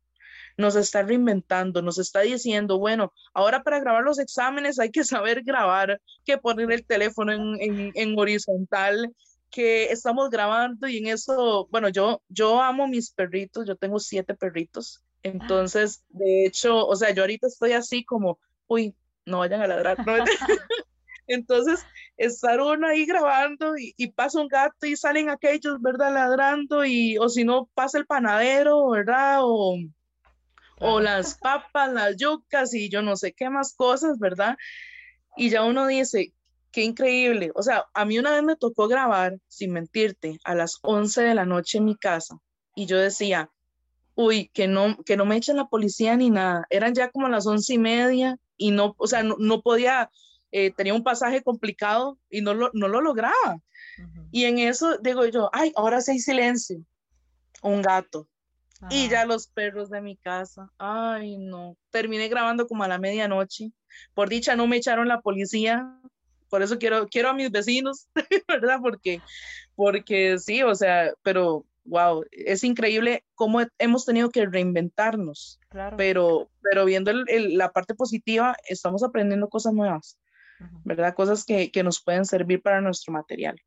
nos está reinventando, nos está diciendo, bueno, ahora para grabar los exámenes hay que saber grabar, que poner el teléfono en, en, en horizontal, que estamos grabando y en eso, bueno, yo, yo amo mis perritos, yo tengo siete perritos, entonces, de hecho, o sea, yo ahorita estoy así como, uy, no vayan a ladrar, <laughs> <laughs> entonces, estar uno ahí grabando y, y, pasa un gato y salen aquellos, ¿verdad? Ladrando y, o si no, pasa el panadero, ¿verdad? O, o las papas, las yucas y yo no sé qué más cosas, ¿verdad? Y ya uno dice, qué increíble. O sea, a mí una vez me tocó grabar, sin mentirte, a las 11 de la noche en mi casa y yo decía, uy, que no, que no me echen la policía ni nada. Eran ya como las once y media y no, o sea, no, podía, eh, tenía un pasaje complicado y no lo, no lo lograba. Y en eso digo yo, ay, ahora sí hay silencio. Un gato. Y ya los perros de mi casa. Ay, no. Terminé grabando como a la medianoche. Por dicha no me echaron la policía, por eso quiero, quiero a mis vecinos, <laughs> ¿verdad? Porque, porque sí, o sea, pero wow, es increíble cómo hemos tenido que reinventarnos, claro. pero, pero viendo la parte positiva, estamos aprendiendo cosas nuevas, ¿verdad? Cosas que, que nos pueden servir para nuestro material.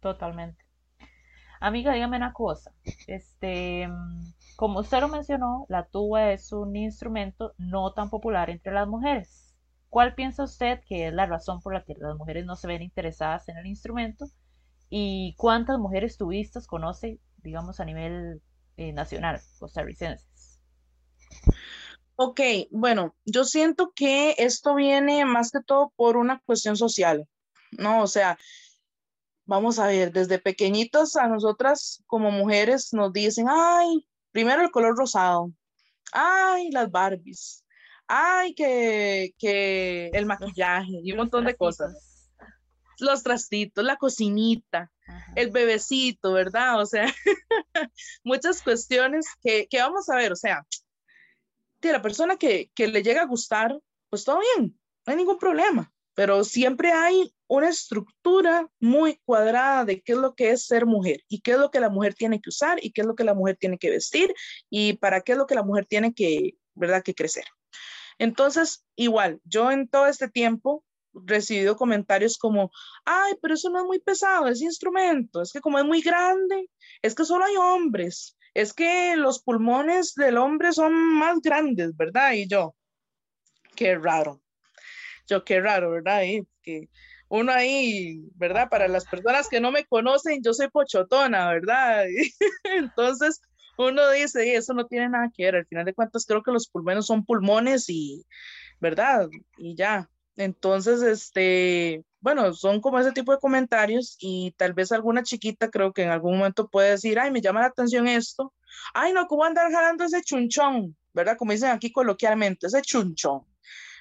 Totalmente. Amiga, dígame una cosa. Este, como usted lo mencionó, la tuba es un instrumento no tan popular entre las mujeres. ¿Cuál piensa usted que es la razón por la que las mujeres no se ven interesadas en el instrumento? ¿Y cuántas mujeres tubistas conoce, digamos, a nivel eh, nacional, costarricenses? Ok, bueno, yo siento que esto viene más que todo por una cuestión social, ¿no? O sea, vamos a ver, desde pequeñitos a nosotras como mujeres nos dicen, ay, primero el color rosado, ay, las Barbies, ay, que, que el maquillaje y un montón de cosas. Los trastitos, la cocinita, el bebecito, ¿verdad? O sea, <laughs> muchas cuestiones que, que, vamos a ver, o sea, de la persona que, que le llega a gustar, pues todo bien, no hay ningún problema, pero siempre hay una estructura muy cuadrada de qué es lo que es ser mujer y qué es lo que la mujer tiene que usar y qué es lo que la mujer tiene que vestir y para qué es lo que la mujer tiene que, ¿verdad?, que crecer. Entonces, igual, yo en todo este tiempo recibido comentarios como, ay, pero eso no es muy pesado, ese instrumento, es que como es muy grande, es que solo hay hombres, es que los pulmones del hombre son más grandes, ¿verdad? Y yo, qué raro, yo qué raro, ¿verdad? Y que uno ahí, ¿verdad? Para las personas que no me conocen, yo soy pochotona, ¿verdad? <laughs> Entonces, uno dice, eso no tiene nada que ver, al final de cuentas creo que los pulmones son pulmones y, ¿verdad? Y ya, entonces, este, bueno, son como ese tipo de comentarios y tal vez alguna chiquita creo que en algún momento puede decir, ay, me llama la atención esto. Ay, no, ¿cómo andar jalando ese chunchón? ¿Verdad? Como dicen aquí coloquialmente, ese chunchón.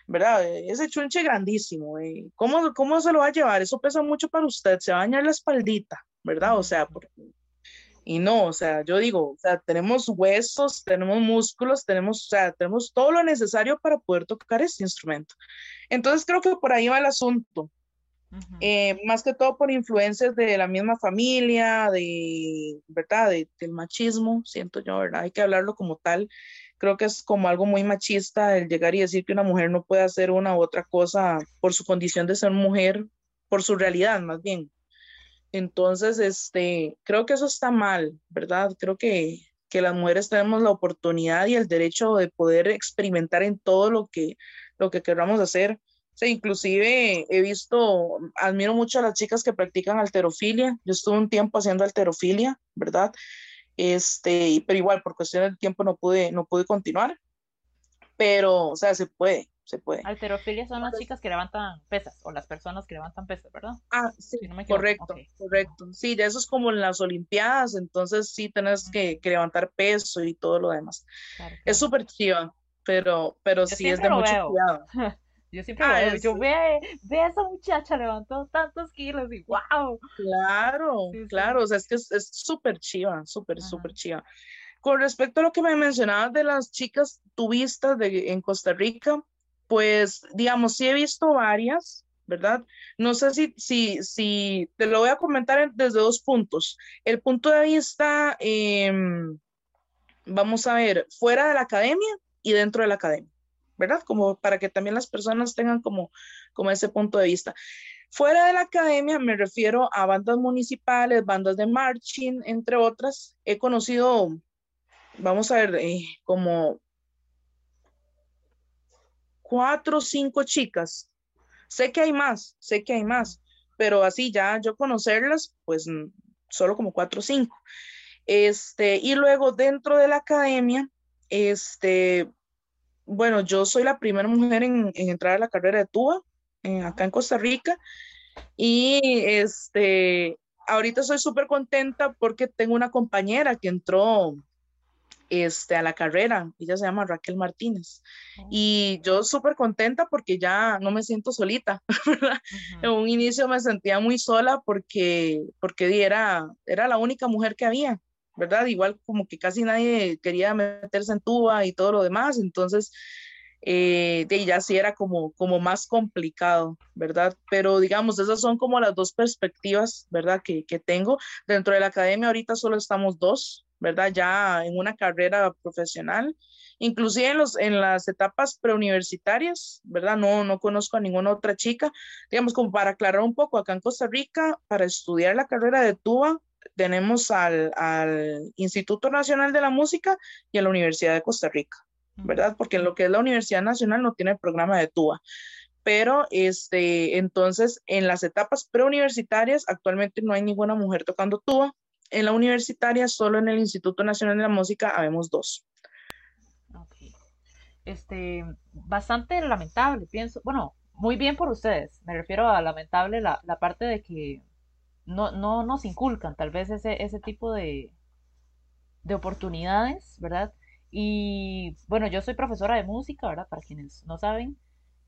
¿Verdad? Ese chunche grandísimo. Eh. ¿Cómo, ¿Cómo se lo va a llevar? Eso pesa mucho para usted, se va a dañar la espaldita, ¿verdad? O sea, porque y no, o sea, yo digo, o sea, tenemos huesos, tenemos músculos, tenemos, o sea, tenemos todo lo necesario para poder tocar este instrumento. Entonces creo que por ahí va el asunto. Eh, más que todo por influencias de la misma familia, de, ¿verdad? del machismo, siento yo, ¿verdad? Hay que hablarlo como tal. Creo que es como algo muy machista el llegar y decir que una mujer no puede hacer una u otra cosa por su condición de ser mujer, por su realidad más bien. Entonces, este, creo que eso está mal, ¿verdad? Creo que, que las mujeres tenemos la oportunidad y el derecho de poder experimentar en todo lo que, lo que queramos hacer. O inclusive he visto, admiro mucho a las chicas que practican alterofilia. Yo estuve un tiempo haciendo alterofilia, ¿verdad? Este, pero igual por cuestión del tiempo no pude, no pude continuar. Pero, o sea, se puede se puede. Alterofilia son las chicas que levantan pesas o las personas que levantan pesas, ¿verdad? Ah, sí, correcto, correcto. Sí, de eso es como en las Olimpiadas, entonces sí tenés que, levantar peso y todo lo demás. Es súper chiva, pero, pero sí es de mucho cuidado. <laughs> Yo siempre ah, veo, yo ve, ve a esa muchacha levantó tantos kilos y wow. Claro, claro, o sea, es que es súper chiva, súper, súper chiva. Con respecto a lo que me mencionabas de las chicas tubistas de, en Costa Rica, pues, digamos, sí he visto varias, ¿verdad? No sé si, si, si te lo voy a comentar desde dos puntos. El punto de vista, em, vamos a ver, fuera de la academia y dentro de la academia, ¿verdad? Como para que también las personas tengan como, como ese punto de vista. Fuera de la academia me refiero a bandas municipales, bandas de marching, entre otras. He conocido, vamos a ver, eh, como cuatro o cinco chicas. Sé que hay más, sé que hay más, pero así ya yo conocerlas, pues mm, solo como cuatro o cinco. Este, y luego dentro de la academia, este, bueno, yo soy la primera mujer en, entrar a la carrera de tuba acá en Costa Rica. Y este, ahorita soy súper contenta porque tengo una compañera que entró este, a la carrera. Ella se llama Raquel Martínez. Oh. Y yo súper contenta porque ya no me siento solita. <laughs> En un inicio me sentía muy sola porque, porque era, era la única mujer que había, ¿verdad? Igual como que casi nadie quería meterse en tuba y todo lo demás. Entonces, eh, de ya sí era como, como más complicado, ¿verdad? Pero digamos, esas son como las dos perspectivas, ¿verdad? Que, que tengo. Dentro de la academia ahorita solo estamos dos, ¿verdad? Ya en una carrera profesional, inclusive en, los, en las etapas preuniversitarias, ¿verdad? No, no conozco a ninguna otra chica. Digamos, como para aclarar un poco, acá en Costa Rica, para estudiar la carrera de tuba, tenemos al, al Instituto Nacional de la Música y a la Universidad de Costa Rica, ¿verdad? Porque en lo que es la Universidad Nacional no tiene programa de tuba pero este, entonces en las etapas preuniversitarias actualmente no hay ninguna mujer tocando tuba, en la universitaria, solo en el Instituto Nacional de la Música, habemos dos. Este, bastante lamentable, pienso. Bueno, muy bien por ustedes. Me refiero a lamentable la, parte de que no, no nos inculcan tal vez ese, ese tipo de, de oportunidades, ¿verdad? Y bueno, yo soy profesora de música, ¿verdad? Para quienes no saben.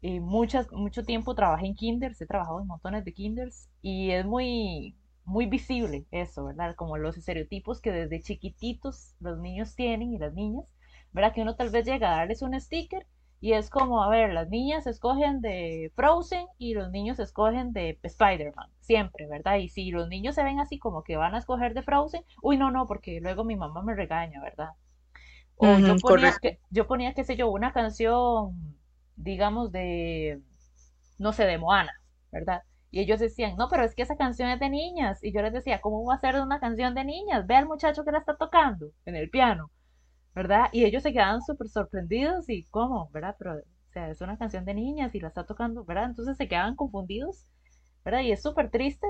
Eh, muchas, mucho tiempo trabajé en kinders, he trabajado en montones de kinders y es muy, muy visible eso, ¿verdad? Como los estereotipos que desde chiquititos los niños tienen y las niñas, ¿verdad? Que uno tal vez llega a darles un sticker y es como, a ver, las niñas escogen de Frozen y los niños escogen de Spider-Man, siempre, ¿verdad? Y si los niños se ven así como que van a escoger de Frozen, uy, no, no, porque luego mi mamá me regaña, ¿verdad? O yo, ponía, que, yo ponía, qué sé yo, una canción digamos, de, no sé, de Moana, ¿verdad? Y ellos decían, no, pero es que esa canción es de niñas. Y yo les decía, ¿cómo va a ser una canción de niñas? Ve al muchacho que la está tocando en el piano, ¿verdad? Y ellos se quedaban súper sorprendidos y, ¿cómo? ¿Verdad? Pero, o sea, es una canción de niñas y la está tocando, ¿verdad? Entonces se quedaban confundidos, ¿verdad? Y es súper triste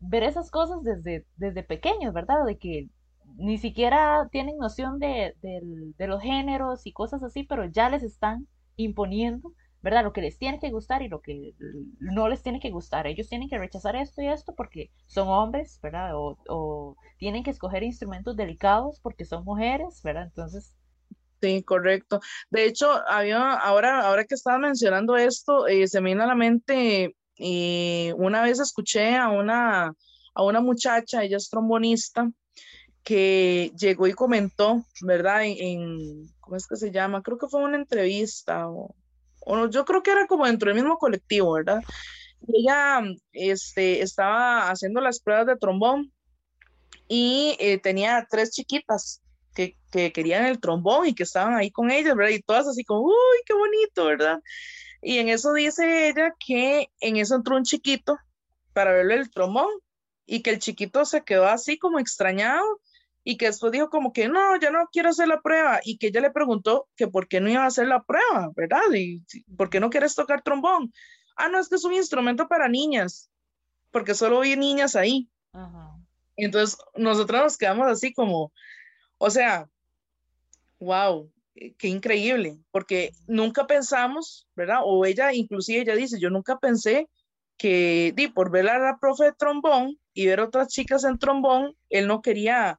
ver esas cosas desde, desde pequeños, ¿verdad? De que ni siquiera tienen noción de, de los géneros y cosas así, pero ya les están imponiendo ¿verdad? Lo que les tiene que gustar y lo que no les tiene que gustar. Ellos tienen que rechazar esto y esto porque son hombres, ¿verdad? O, tienen que escoger instrumentos delicados porque son mujeres, ¿verdad? Entonces... Sí, correcto. De hecho, había, ahora, ahora que estaba mencionando esto, eh, se me vino a la mente, eh, una vez escuché a una, a una muchacha, ella es trombonista, que llegó y comentó, ¿verdad? En, ¿cómo es que se llama? Creo que fue una entrevista o yo creo que era como dentro del mismo colectivo, ¿verdad? Y ella este, estaba haciendo las pruebas de trombón y eh, tenía tres chiquitas que, que, querían el trombón y que estaban ahí con ella, ¿verdad? Y todas así como, uy, qué bonito, ¿verdad? Y en eso dice ella que en eso entró un chiquito para verle el trombón y que el chiquito se quedó así como extrañado y que después dijo como que no, ya no quiero hacer la prueba y que ella le preguntó que por qué no iba a hacer la prueba, ¿verdad? Y por qué no quieres tocar trombón. Ah, no, es que es un instrumento para niñas, porque solo vi niñas ahí. Entonces, nosotros nos quedamos así como, o sea, wow, qué increíble, porque nunca pensamos, ¿verdad? O ella, inclusive ella dice, yo nunca pensé que, di, por ver a la profe de trombón y ver otras chicas en trombón, él no quería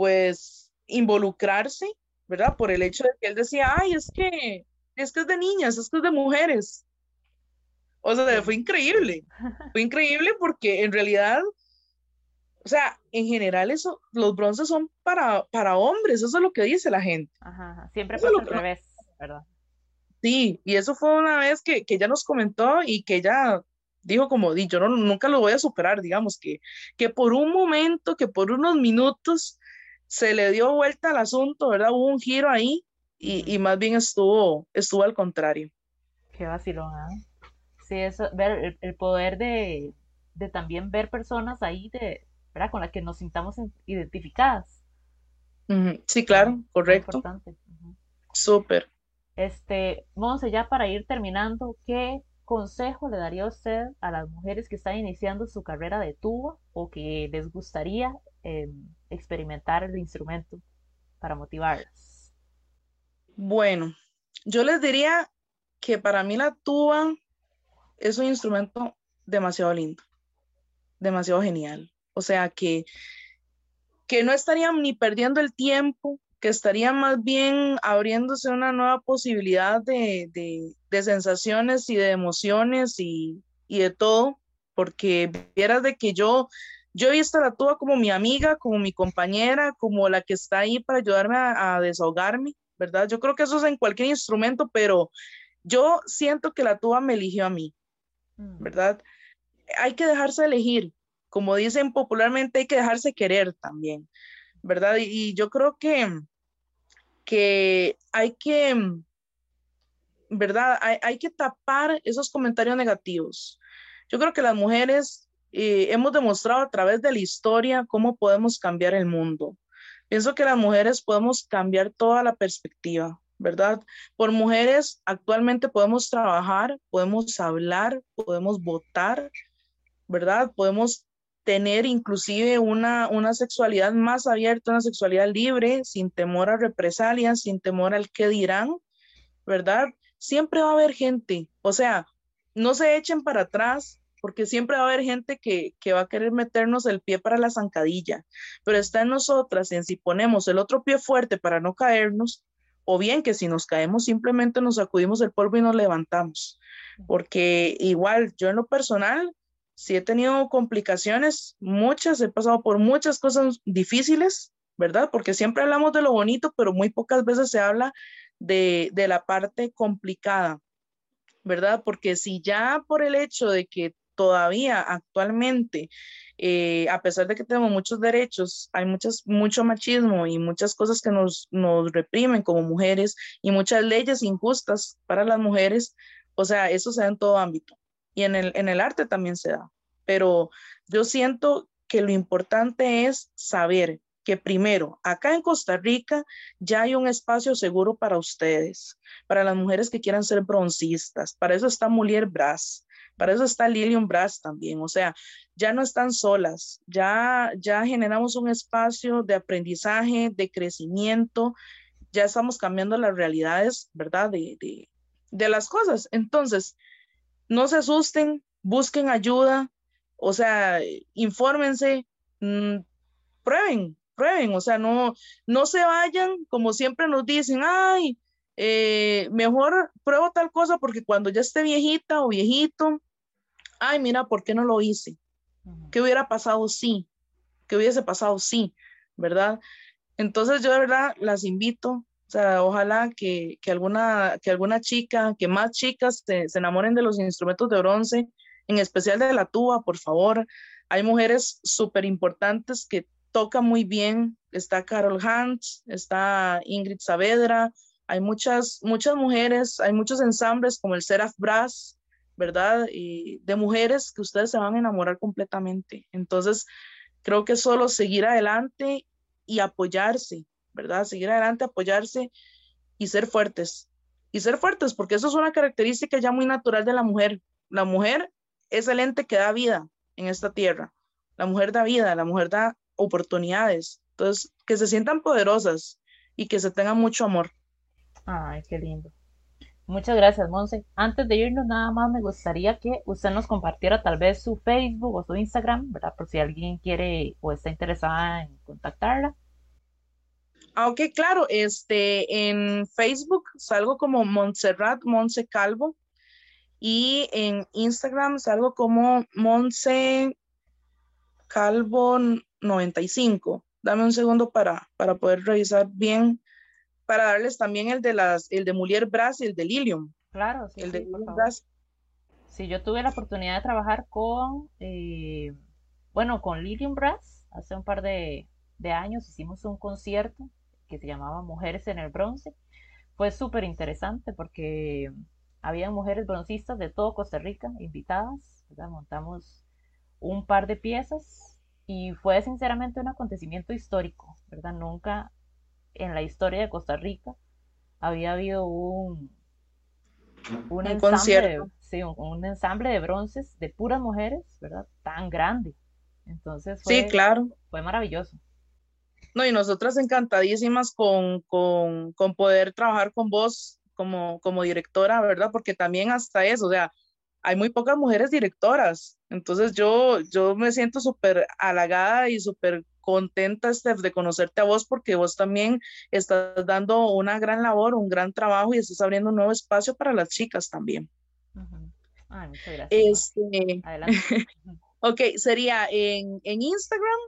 pues involucrarse, ¿verdad? Por el hecho de que él decía, ay, es que es que es de niñas, es que es de mujeres. O sea, fue increíble. Fue increíble porque en realidad, o sea, en general eso, los bronces son para, para hombres, eso es lo que dice la gente. Ajá, siempre pasa al revés, ¿verdad? Sí, y eso fue una vez que, que ella nos comentó y que ella dijo como, di, yo no, nunca lo voy a superar, digamos, que, que por un momento, que por unos minutos, se le dio vuelta al asunto, ¿verdad? Hubo un giro ahí y, más bien estuvo, estuvo al contrario. Qué vacilón, ¿eh? Sí, eso, ver el, poder de, también ver personas ahí de, ¿verdad? Con las que nos sintamos identificadas. Sí, claro, correcto. Importante. Súper. Este, Monse, ya para ir terminando, ¿qué consejo le daría usted a las mujeres que están iniciando su carrera de tuba o que les gustaría em, experimentar el instrumento para motivarlas? Bueno, yo les diría que para mí la tuba es un instrumento demasiado lindo, demasiado genial. O sea que, que no estarían ni perdiendo el tiempo, que estaría más bien abriéndose una nueva posibilidad de, de, sensaciones y de emociones y, y, de todo, porque vieras de que yo yo he visto a la tuba como mi amiga, como mi compañera, como la que está ahí para ayudarme a, desahogarme, ¿verdad? Yo creo que eso es en cualquier instrumento, pero yo siento que la tuba me eligió a mí, mm. ¿verdad? Hay que dejarse elegir, como dicen popularmente, hay que dejarse querer también, ¿verdad? Y, yo creo que, que hay que, ¿verdad? Hay, hay que tapar esos comentarios negativos. Yo creo que las mujeres hemos demostrado a través de la historia cómo podemos cambiar el mundo. Pienso que las mujeres podemos cambiar toda la perspectiva, ¿verdad? Por mujeres actualmente podemos trabajar, podemos hablar, podemos votar, ¿verdad? Podemos tener inclusive una, una sexualidad más abierta, una sexualidad libre, sin temor a represalias, sin temor al qué dirán, ¿verdad? Siempre va a haber gente, o sea, no se echen para atras, porque siempre va a haber gente que, va a querer meternos el pie para la zancadilla, pero está en nosotras en si ponemos el otro pie fuerte para no caernos, o bien que si nos caemos simplemente nos sacudimos el polvo y nos levantamos, porque igual yo en lo personal, si he tenido complicaciones, muchas, he pasado por muchas cosas difíciles, ¿verdad? Porque siempre hablamos de lo bonito, pero muy pocas veces se habla de, de la parte complicada, ¿verdad? Porque si ya por el hecho de que todavía actualmente eh, a pesar de que tenemos muchos derechos, hay muchas, mucho machismo y muchas cosas que nos, nos reprimen como mujeres y muchas leyes injustas para las mujeres. O sea, eso se da en todo ámbito y en el, en el arte también se da. Pero yo siento que lo importante es saber que primero, acá en Costa Rica ya hay un espacio seguro para ustedes, para las mujeres que quieran ser broncistas. Para eso está Mulier Brass, para eso está Lilium Brass también. O sea, ya no están solas, ya, ya generamos un espacio de aprendizaje, de crecimiento, ya estamos cambiando las realidades, ¿verdad? De, de, las cosas. Entonces, no se asusten, busquen ayuda, o sea, infórmense, mmm, prueben, prueben, o sea, no, no se vayan como siempre nos dicen, ay, eh, mejor pruebo tal cosa porque cuando ya esté viejita o viejito, ay, mira, ¿por qué no lo hice? ¿Qué hubiera pasado si? ¿Qué hubiese pasado si? ¿Verdad? Entonces yo de verdad las invito, o sea, ojalá que, que alguna, que alguna chica, que más chicas se, se enamoren de los instrumentos de bronce, en especial de la tuba, por favor. Hay mujeres súper importantes que tocan muy bien. Está Carol Hunt, está Ingrid Saavedra, hay muchas, muchas mujeres, hay muchos ensambles como el Seraph Brass, ¿verdad? De mujeres que ustedes se van a enamorar completamente. Entonces, creo que solo seguir adelante y apoyarse, ¿verdad? Seguir adelante, apoyarse y ser fuertes. Y ser fuertes, porque eso es una característica ya muy natural de la mujer. La mujer es el ente que da vida en esta tierra. La mujer da vida, la mujer da oportunidades. Entonces, que se sientan poderosas y que se tengan mucho amor. Ay, qué lindo. Muchas gracias, Monse. Antes de irnos, nada más me gustaría que usted nos compartiera tal vez su Facebook o su Instagram, ¿verdad? Por si alguien quiere o está interesada en contactarla. Ah, ok, claro. Este, en Facebook salgo como Montserrat Monse Calvo y en Instagram salgo como Monse Calvo 95. Dame un segundo para, para poder revisar bien para darles también el de las, el de Mulier Brass y el de Lilium. Claro, sí. El de Brass. Sí, yo tuve la oportunidad de trabajar con, eh, bueno, con Lilium Brass hace un par de, de años. Hicimos un concierto que se llamaba Mujeres en el Bronce. Fue súper interesante porque había mujeres broncistas de todo Costa Rica invitadas. Montamos un par de piezas y fue sinceramente un acontecimiento histórico, ¿verdad? Nunca en la historia de Costa Rica había habido un, un, ensamble, sí, un, ensamble de bronces de puras mujeres, ¿verdad? Tan grande. Entonces fue, sí, claro. fue maravilloso. No, y nosotras encantadísimas con, con, con poder trabajar con vos como, como directora, ¿verdad? Porque también hasta eso, o sea, hay muy pocas mujeres directoras. Entonces yo, yo me siento súper halagada y súper contenta, Steph, de conocerte a vos porque vos también estás dando una gran labor, un gran trabajo y estás abriendo un nuevo espacio para las chicas también. muchas gracias. Este, Adelante. <laughs> ok, sería en, en Instagram,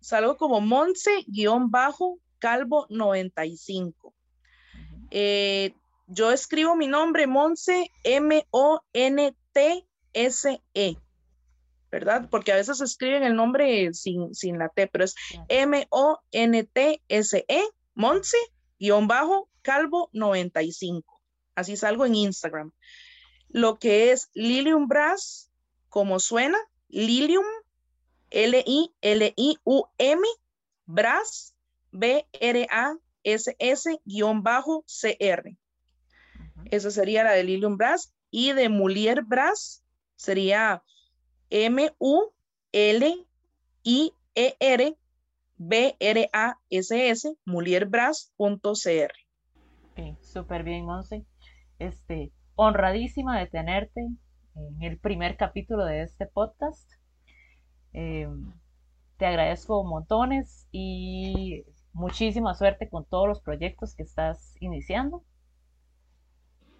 salgo como Monse-Calvo95. Eh, yo escribo mi nombre, Monse, M-O-N-T-S-E. ¿Verdad? Porque a veces escriben el nombre sin, sin la T, pero es M-O-N-T-S-E, Monse, guion bajo, calvo 95. Así salgo en Instagram. Lo que es Lilium Brass, como suena, Lilium, L-I-L-I-U-M, Brass, B-R-A-S-S, guion bajo, C-R. Esa sería la de Lilium Brass. Y de Mulier Brass sería M-U-L-I-E-R B-R-A-S-S, mulierbrass.cr. Súper bien, Monse. Este, honradísima de tenerte en el primer capítulo de este podcast. Em, te agradezco montones y muchísima suerte con todos los proyectos que estás iniciando.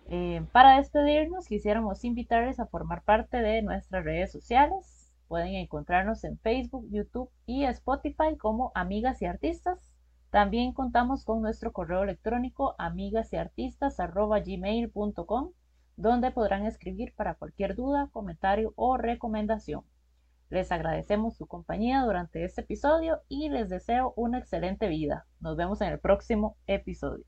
Eh, para despedirnos, quisiéramos invitarles a formar parte de nuestras redes sociales. Pueden encontrarnos en Facebook, YouTube y Spotify como Amigas y Artistas. También contamos con nuestro correo electrónico amigasyartistas.gmail.com donde podrán escribir para cualquier duda, comentario o recomendación. Les agradecemos su compañía durante este episodio y les deseo una excelente vida. Nos vemos en el próximo episodio.